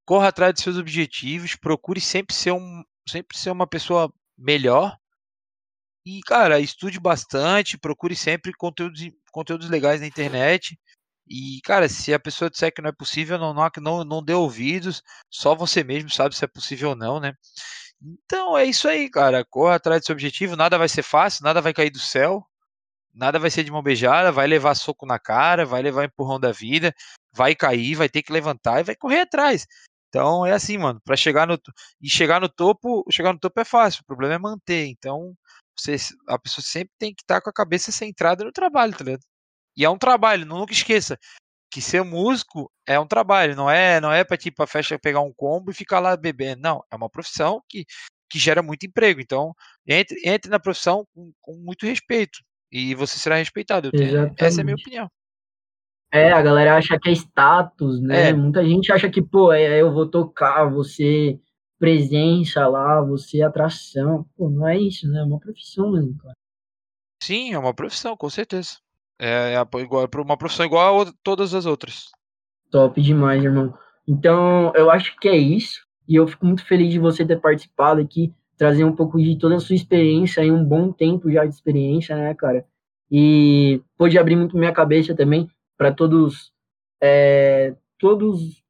corra atrás dos seus objetivos, procure sempre ser um, sempre ser uma pessoa melhor. E, cara, estude bastante, procure sempre conteúdos, conteúdos legais na internet. E, cara, se a pessoa disser que não é possível, não, não, não, dê ouvidos, só você mesmo sabe se é possível ou não, né? Então é isso aí, cara. Corra atrás do seu objetivo, nada vai ser fácil, nada vai cair do céu, nada vai ser de mão beijada, vai levar soco na cara, vai levar empurrão da vida, vai cair, vai ter que levantar e vai correr atrás. Então é assim, mano, para chegar no e chegar no topo, chegar no topo é fácil, o problema é manter. Então, você, a pessoa sempre tem que estar com a cabeça centrada no trabalho, tá ligado? E é um trabalho, nunca esqueça que ser músico é um trabalho, não é, não é para tipo a festa pegar um combo e ficar lá bebendo, não, é uma profissão que, que gera muito emprego. Então, entre, entre na profissão com, com muito respeito e você será respeitado. Tenho, essa é a minha opinião. É, a galera acha que é status, né? É. Muita gente acha que, pô, é, eu vou tocar, você presença lá, você atração. Pô, não é isso, né? É uma profissão mesmo, cara. Sim, é uma profissão, com certeza. É, é igual, é uma profissão igual a todas as outras. Top demais, irmão. Então, eu acho que é isso. E eu fico muito feliz de você ter participado aqui, trazer um pouco de toda a sua experiência aí, um bom tempo já de experiência, né, cara? E pôde abrir muito minha cabeça também para todos, é, todos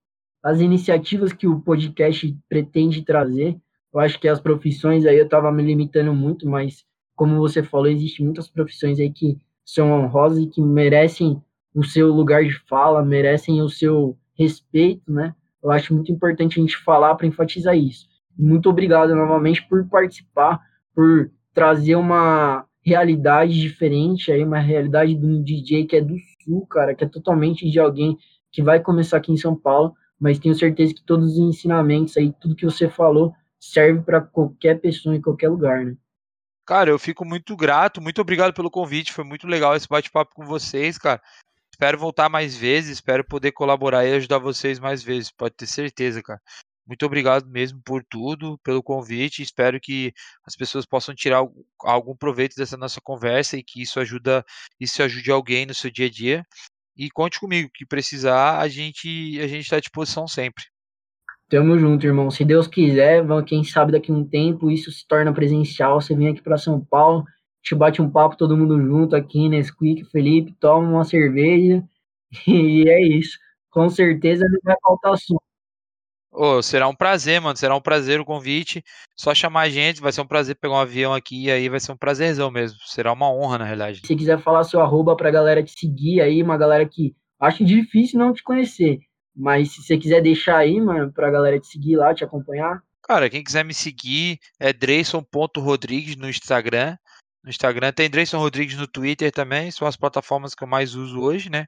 as iniciativas que o podcast pretende trazer. Eu acho que as profissões aí eu estava me limitando muito, mas como você falou, existem muitas profissões aí que são honrosas e que merecem o seu lugar de fala, merecem o seu respeito, né? Eu acho muito importante a gente falar para enfatizar isso. Muito obrigado novamente por participar, por trazer uma realidade diferente aí, uma realidade de um DJ que é do sul, cara, que é totalmente de alguém que vai começar aqui em São Paulo, mas tenho certeza que todos os ensinamentos aí, tudo que você falou, serve para qualquer pessoa em qualquer lugar, né? Cara, eu fico muito grato, muito obrigado pelo convite, foi muito legal esse bate-papo com vocês, cara. Espero voltar mais vezes, espero poder colaborar e ajudar vocês mais vezes, pode ter certeza, cara. Muito obrigado mesmo por tudo, pelo convite. Espero que as pessoas possam tirar algum- proveito dessa nossa conversa e que isso ajuda, isso ajude alguém no seu dia a dia. E conte comigo, que precisar, a gente a gente está à disposição sempre. Tamo junto, irmão. Se Deus quiser, quem sabe daqui a um tempo isso se torna presencial. Você vem aqui para São Paulo, te bate um papo todo mundo junto aqui, Nesquik, Felipe, toma uma cerveja e é isso. Com certeza não vai faltar assunto. Ô, será um prazer, mano. Será um prazer o convite. Só chamar a gente, vai ser um prazer pegar um avião aqui e aí vai ser um prazerzão mesmo. Será uma honra, na realidade. Se quiser falar seu arroba pra galera te seguir aí, uma galera que acho difícil não te conhecer. Mas se você quiser deixar aí, mano, pra galera te seguir lá, te acompanhar. Cara, quem quiser me seguir é Dreyson.rodrigues no Instagram. No Instagram tem Dreyson Rodrigues no Twitter também. São as plataformas que eu mais uso hoje, né?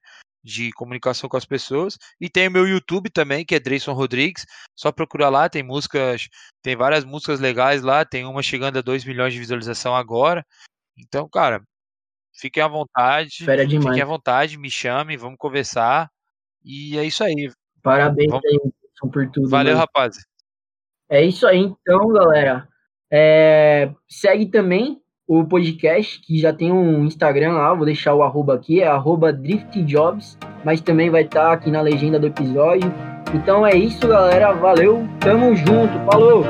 De comunicação com as pessoas. E tem o meu YouTube também, que é Dreyson Rodrigues. Só procurar lá, tem músicas, tem várias músicas legais lá. Tem uma chegando a 2 milhões de visualização agora. Então, cara, fiquem à vontade. Fera demais. Fiquem à vontade, me chamem, vamos conversar. E é isso aí. Parabéns Vamos- aí, por tudo. Valeu, mano. rapaz. É isso aí, então, galera. É, segue também o podcast, que já tem um Instagram lá, vou deixar o arroba aqui, é arroba driftjobs, mas também vai estar aqui na legenda do episódio. Então é isso, galera. Valeu, tamo junto, falou!